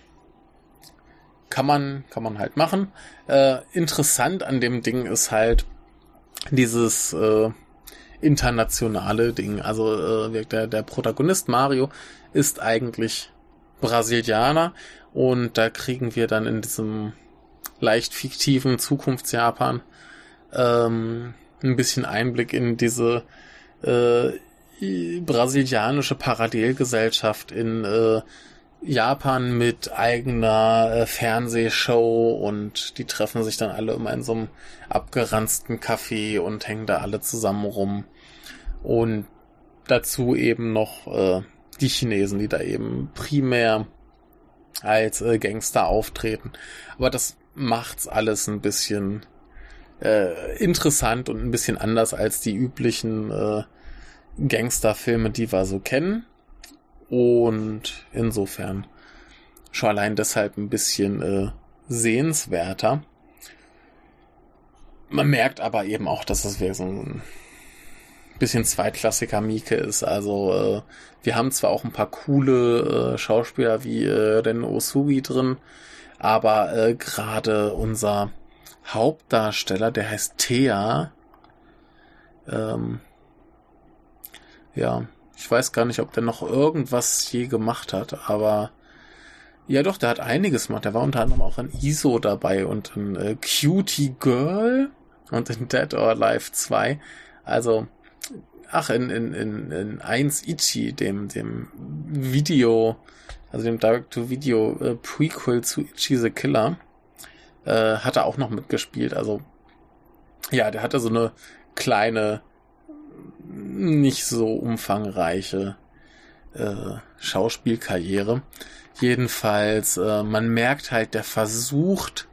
kann man kann man halt machen. Äh, interessant an dem Ding ist halt dieses äh, internationale Ding. Also äh, der der Protagonist Mario ist eigentlich Brasilianer und da kriegen wir dann in diesem leicht fiktiven Zukunftsjapan ähm, ein bisschen Einblick in diese äh, brasilianische Parallelgesellschaft in äh, Japan mit eigener äh, Fernsehshow und die treffen sich dann alle immer in so einem abgeranzten Café und hängen da alle zusammen rum. Und dazu eben noch äh, die Chinesen, die da eben primär als äh, Gangster auftreten. Aber das macht's alles ein bisschen äh, interessant und ein bisschen anders als die üblichen äh, Gangsterfilme, die wir so kennen. Und insofern schon allein deshalb ein bisschen äh, sehenswerter. Man merkt aber eben auch, dass es wirklich so ein bisschen zweitklassiger Mieke ist. Also äh, wir haben zwar auch ein paar coole äh, Schauspieler wie äh, Ren Osugi drin, aber äh, gerade unser Hauptdarsteller, der heißt Thea. Ähm, ja, ich weiß gar nicht, ob der noch irgendwas je gemacht hat, aber ja doch, der hat einiges gemacht. Der war unter anderem auch in ISO dabei und in äh, Cutie Girl und in Dead or Alive 2. Also, ach, in, in, in, in 1 Ichi, dem, dem Video, also dem Direct-to-Video äh, Prequel zu Ichi the Killer äh, hat er auch noch mitgespielt. Also ja, der hatte so eine kleine, nicht so umfangreiche äh, Schauspielkarriere. Jedenfalls, äh, man merkt halt, der versucht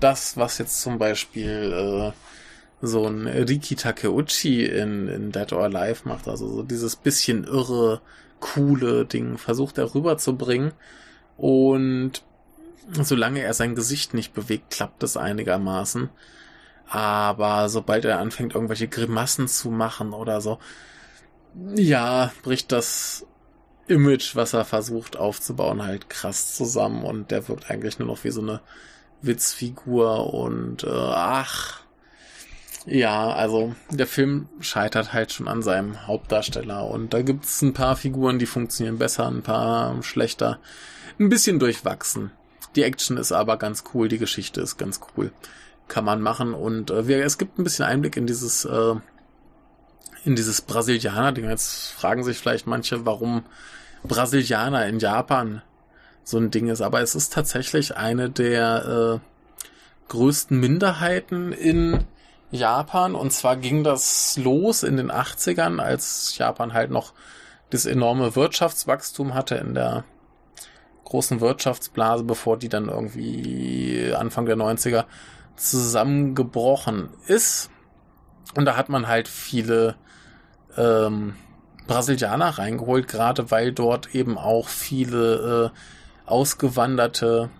das, was jetzt zum Beispiel äh, so ein Riki Takeuchi in, in Dead or Alive macht, also so dieses bisschen irre, coole Ding, versucht er rüberzubringen. Und solange er sein Gesicht nicht bewegt, klappt es einigermaßen. Aber sobald er anfängt, irgendwelche Grimassen zu machen oder so, ja, bricht das Image, was er versucht aufzubauen, halt krass zusammen und der wirkt eigentlich nur noch wie so eine Witzfigur und äh, ach, Ja, also der Film scheitert halt schon an seinem Hauptdarsteller und da gibt's ein paar Figuren, die funktionieren besser, ein paar schlechter, ein bisschen durchwachsen. Die Action ist aber ganz cool, die Geschichte ist ganz cool, kann man machen und äh, wir, es gibt ein bisschen Einblick in dieses äh, in dieses Brasilianer-Ding. Jetzt fragen sich vielleicht manche, warum Brasilianer in Japan so ein Ding ist, aber es ist tatsächlich eine der äh, größten Minderheiten in Japan. Und zwar ging das los in den 80ern, als Japan halt noch das enorme Wirtschaftswachstum hatte in der großen Wirtschaftsblase, bevor die dann irgendwie Anfang der 90er zusammengebrochen ist. Und da hat man halt viele ähm, Brasilianer reingeholt, gerade weil dort eben auch viele äh, ausgewanderte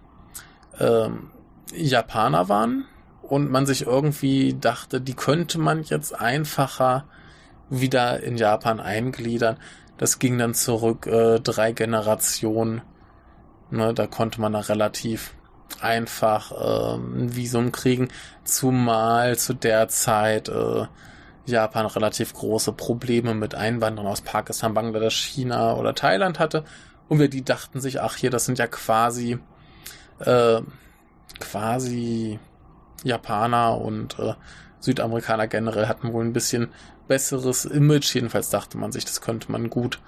ähm, Japaner waren und man sich irgendwie dachte, die könnte man jetzt einfacher wieder in Japan eingliedern. Das ging dann zurück äh, drei Generationen. Ne, da konnte man da relativ einfach äh, ein Visum kriegen, zumal zu der Zeit äh, Japan relativ große Probleme mit Einwanderern aus Pakistan, Bangladesch, China oder Thailand hatte. Und wir die dachten sich, ach hier, das sind ja quasi äh, quasi Japaner und äh, Südamerikaner generell hatten wohl ein bisschen besseres Image. Jedenfalls dachte man sich, das könnte man gut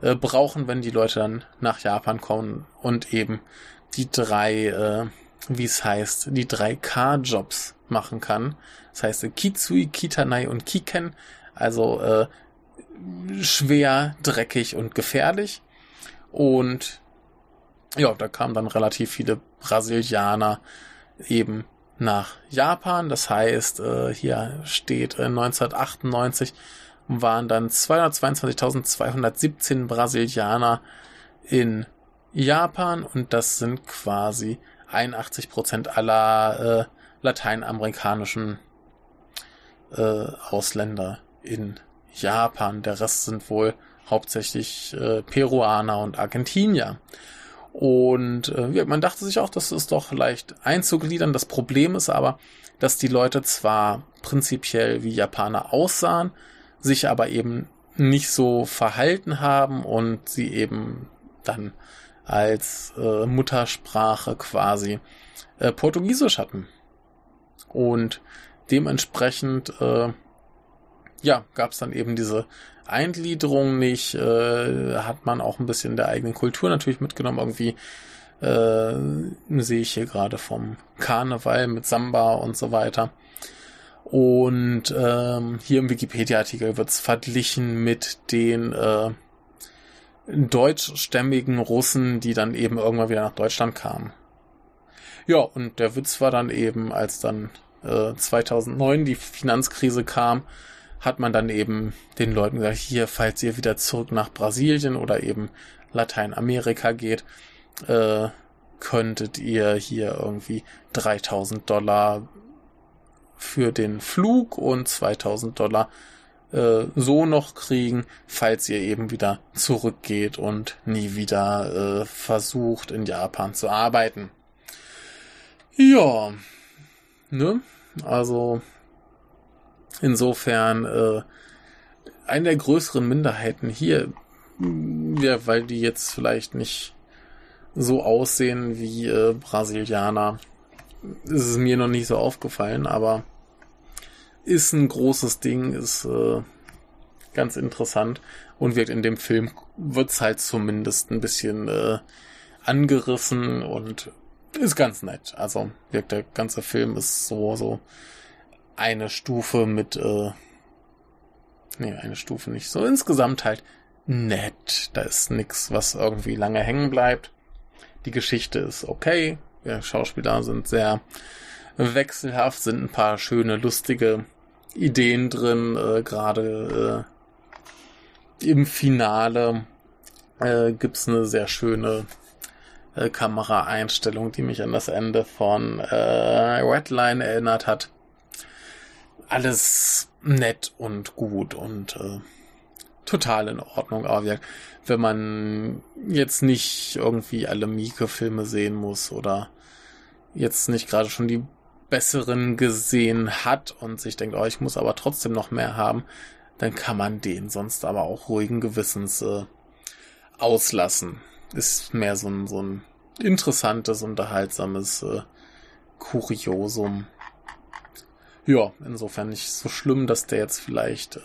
äh, brauchen, wenn die Leute dann nach Japan kommen und eben die drei, äh, wie es heißt, die drei K-Jobs machen kann. Das heißt Kitsui, Kitanai und Kiken. Also äh, schwer, dreckig und gefährlich. Und ja, da kamen dann relativ viele Brasilianer eben nach Japan. Das heißt, äh, hier steht äh, 1998 waren dann 222.217 Brasilianer in Japan und das sind quasi 81 Prozent aller äh, lateinamerikanischen äh, Ausländer in Japan. Der Rest sind wohl hauptsächlich äh, Peruaner und Argentinier. Und äh, man dachte sich auch, das ist doch leicht einzugliedern. Das Problem ist aber, dass die Leute zwar prinzipiell wie Japaner aussahen, sich aber eben nicht so verhalten haben und sie eben dann als äh, Muttersprache quasi äh, Portugiesisch hatten. Und dementsprechend äh, ja, gab es dann eben diese Eingliederung nicht, äh, hat man auch ein bisschen der eigenen Kultur natürlich mitgenommen. Irgendwie äh, sehe ich hier gerade vom Karneval mit Samba und so weiter. Und ähm, hier im Wikipedia-Artikel wird es verglichen mit den äh, deutschstämmigen Russen, die dann eben irgendwann wieder nach Deutschland kamen. Ja, und der Witz war dann eben, als dann äh, 2009 die Finanzkrise kam, hat man dann eben den Leuten gesagt, hier, falls ihr wieder zurück nach Brasilien oder eben Lateinamerika geht, äh, könntet ihr hier irgendwie 3000 Dollar für den Flug und 2000 Dollar äh, so noch kriegen, falls ihr eben wieder zurückgeht und nie wieder äh, versucht in Japan zu arbeiten. Ja, ne? Also Insofern äh, eine der größeren Minderheiten hier, ja, weil die jetzt vielleicht nicht so aussehen wie äh, Brasilianer, ist es mir noch nicht so aufgefallen, aber ist ein großes Ding, ist äh, ganz interessant und wird in dem Film wird's halt zumindest ein bisschen äh, angerissen und ist ganz nett. Also wirkt der ganze Film ist so so eine Stufe mit, äh, nee, eine Stufe nicht. So insgesamt halt nett. Da ist nix, was irgendwie lange hängen bleibt. Die Geschichte ist okay. Die Schauspieler sind sehr wechselhaft, sind ein paar schöne, lustige Ideen drin, äh, gerade äh, im Finale äh, gibt's eine sehr schöne äh, Kameraeinstellung, die mich an das Ende von äh, Redline erinnert hat alles nett und gut und äh, total in Ordnung. Aber wenn man jetzt nicht irgendwie alle Mieke-Filme sehen muss oder jetzt nicht gerade schon die besseren gesehen hat und sich denkt, oh, ich muss aber trotzdem noch mehr haben, dann kann man den sonst aber auch ruhigen Gewissens äh, auslassen. Ist mehr so ein, so ein interessantes, unterhaltsames äh, Kuriosum. Ja, insofern nicht so schlimm, dass der jetzt vielleicht äh,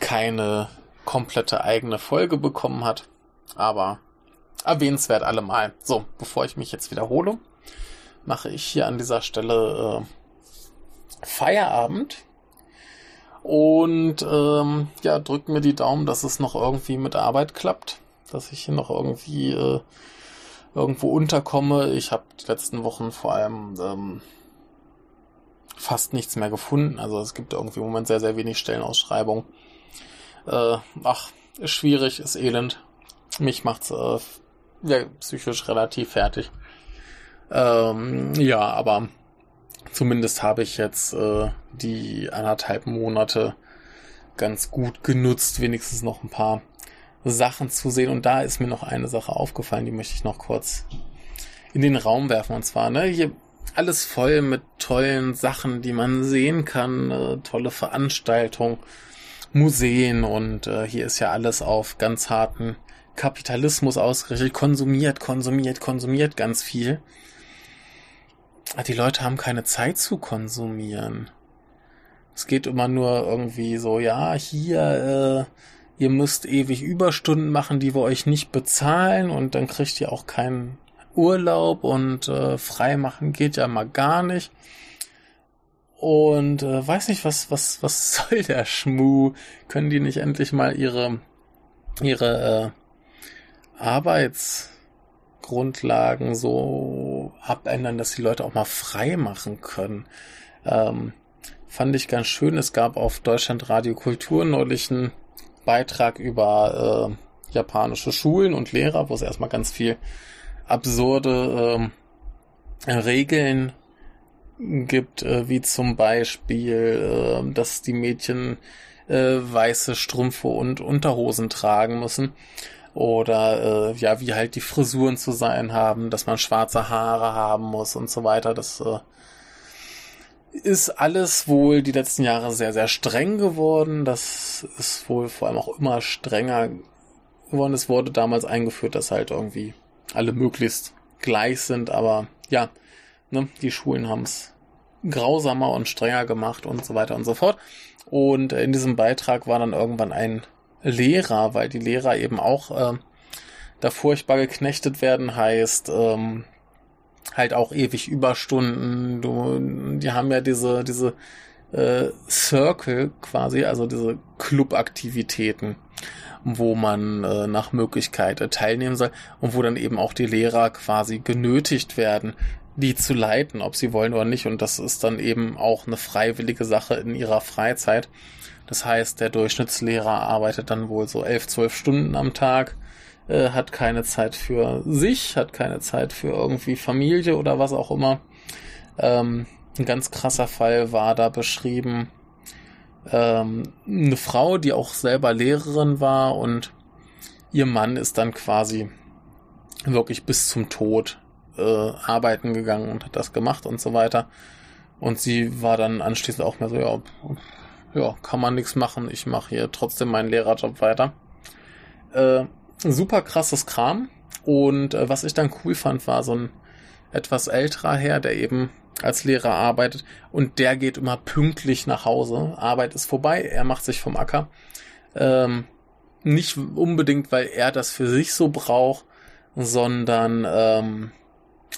keine komplette eigene Folge bekommen hat. Aber erwähnenswert allemal. So, bevor ich mich jetzt wiederhole, mache ich hier an dieser Stelle äh, Feierabend. Und ähm, ja, drückt mir die Daumen, dass es noch irgendwie mit Arbeit klappt. Dass ich hier noch irgendwie äh, irgendwo unterkomme. Ich habe die letzten Wochen vor allem ähm, fast nichts mehr gefunden. Also es gibt irgendwie im Moment sehr, sehr wenig Stellenausschreibungen. Äh, ach, ist schwierig, ist elend. Mich macht's äh, ja, psychisch relativ fertig. Ähm, ja, aber zumindest habe ich jetzt äh, die anderthalb Monate ganz gut genutzt, wenigstens noch ein paar Sachen zu sehen. Und da ist mir noch eine Sache aufgefallen, die möchte ich noch kurz in den Raum werfen. Und zwar, ne, hier alles voll mit tollen Sachen, die man sehen kann, äh, tolle Veranstaltungen, Museen und äh, hier ist ja alles auf ganz harten Kapitalismus ausgerichtet, konsumiert, konsumiert, konsumiert ganz viel. Die Leute haben keine Zeit zu konsumieren. Es geht immer nur irgendwie so, ja, hier, äh, ihr müsst ewig Überstunden machen, die wir euch nicht bezahlen und dann kriegt ihr auch keinen Urlaub und äh, frei machen geht ja mal gar nicht. Und äh, weiß nicht, was, was, was soll der Schmu? Können die nicht endlich mal ihre, ihre äh, Arbeitsgrundlagen so abändern, dass die Leute auch mal frei machen können? Ähm, fand ich ganz schön. Es gab auf Deutschland Radio Kultur neulich einen Beitrag über äh, japanische Schulen und Lehrer, wo es erstmal ganz viel absurde äh, Regeln gibt, äh, wie zum Beispiel, äh, dass die Mädchen äh, weiße Strümpfe und Unterhosen tragen müssen. Oder äh, ja, wie halt die Frisuren zu sein haben, dass man schwarze Haare haben muss und so weiter. Das äh, ist alles wohl die letzten Jahre sehr, sehr streng geworden. Das ist wohl vor allem auch immer strenger geworden. Es wurde damals eingeführt, dass halt irgendwie alle möglichst gleich sind, aber ja, ne, die Schulen haben es grausamer und strenger gemacht und so weiter und so fort. Und in diesem Beitrag war dann irgendwann ein Lehrer, weil die Lehrer eben auch äh, da furchtbar geknechtet werden, heißt, ähm, halt auch ewig Überstunden. Du, die haben ja diese, diese äh, Circle quasi, also diese Clubaktivitäten, wo man äh, nach Möglichkeit äh, teilnehmen soll und wo dann eben auch die Lehrer quasi genötigt werden, die zu leiten, ob sie wollen oder nicht. Und das ist dann eben auch eine freiwillige Sache in ihrer Freizeit. Das heißt, der Durchschnittslehrer arbeitet dann wohl so elf, zwölf Stunden am Tag äh, hat keine Zeit für sich, hat keine Zeit für irgendwie Familie oder was auch immer. Ähm, ein ganz krasser Fall war da beschrieben. Ähm, eine Frau, die auch selber Lehrerin war und ihr Mann ist dann quasi wirklich bis zum Tod äh, arbeiten gegangen und hat das gemacht und so weiter. Und sie war dann anschließend auch mehr so, ja, ja kann man nichts machen, ich mache hier trotzdem meinen Lehrerjob weiter. Äh, super krasses Kram. Und äh, was ich dann cool fand, war so ein etwas älterer Herr, der eben als Lehrer arbeitet und der geht immer pünktlich nach Hause. Arbeit ist vorbei, er macht sich vom Acker. Ähm, nicht unbedingt, weil er das für sich so braucht, sondern ähm,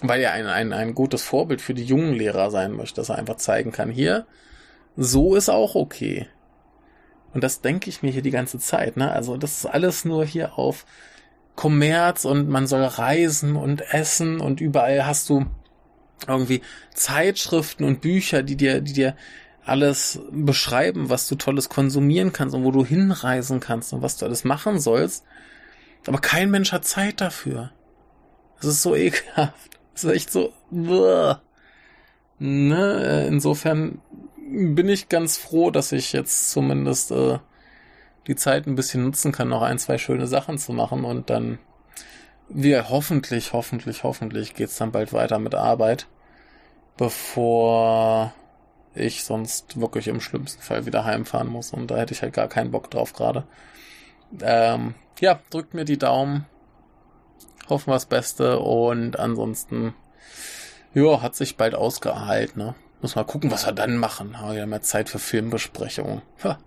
weil er ein, ein, ein gutes Vorbild für die jungen Lehrer sein möchte, dass er einfach zeigen kann, hier, so ist auch okay. Und das denke ich mir hier die ganze Zeit. Ne? Also das ist alles nur hier auf Kommerz und man soll reisen und essen und überall hast du irgendwie Zeitschriften und Bücher, die dir, die dir alles beschreiben, was du tolles konsumieren kannst und wo du hinreisen kannst und was du alles machen sollst. Aber kein Mensch hat Zeit dafür. Das ist so ekelhaft. Das ist echt so. Ne? Insofern bin ich ganz froh, dass ich jetzt zumindest äh, die Zeit ein bisschen nutzen kann, noch ein, zwei schöne Sachen zu machen und dann wir hoffentlich, hoffentlich, hoffentlich geht's dann bald weiter mit Arbeit. bevor ich sonst wirklich im schlimmsten Fall wieder heimfahren muss. Und da hätte ich halt gar keinen Bock drauf gerade. Ähm, ja, drückt mir die Daumen. Hoffen wir das Beste. Und ansonsten, ja, hat sich bald ausgehalten. Ne? Muss mal gucken, was wir dann machen. Wir haben ja Zeit für Filmbesprechungen. Ha.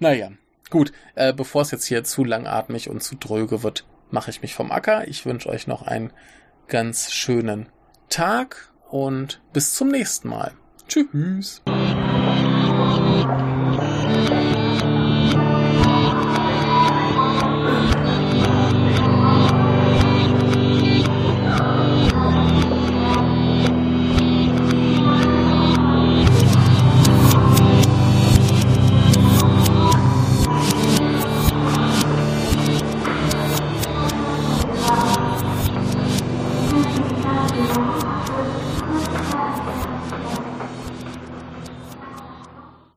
Naja, gut. Äh, bevor es jetzt hier zu langatmig und zu dröge wird, mache ich mich vom Acker. Ich wünsche euch noch einen ganz schönen Tag und bis zum nächsten Mal. Tschüss.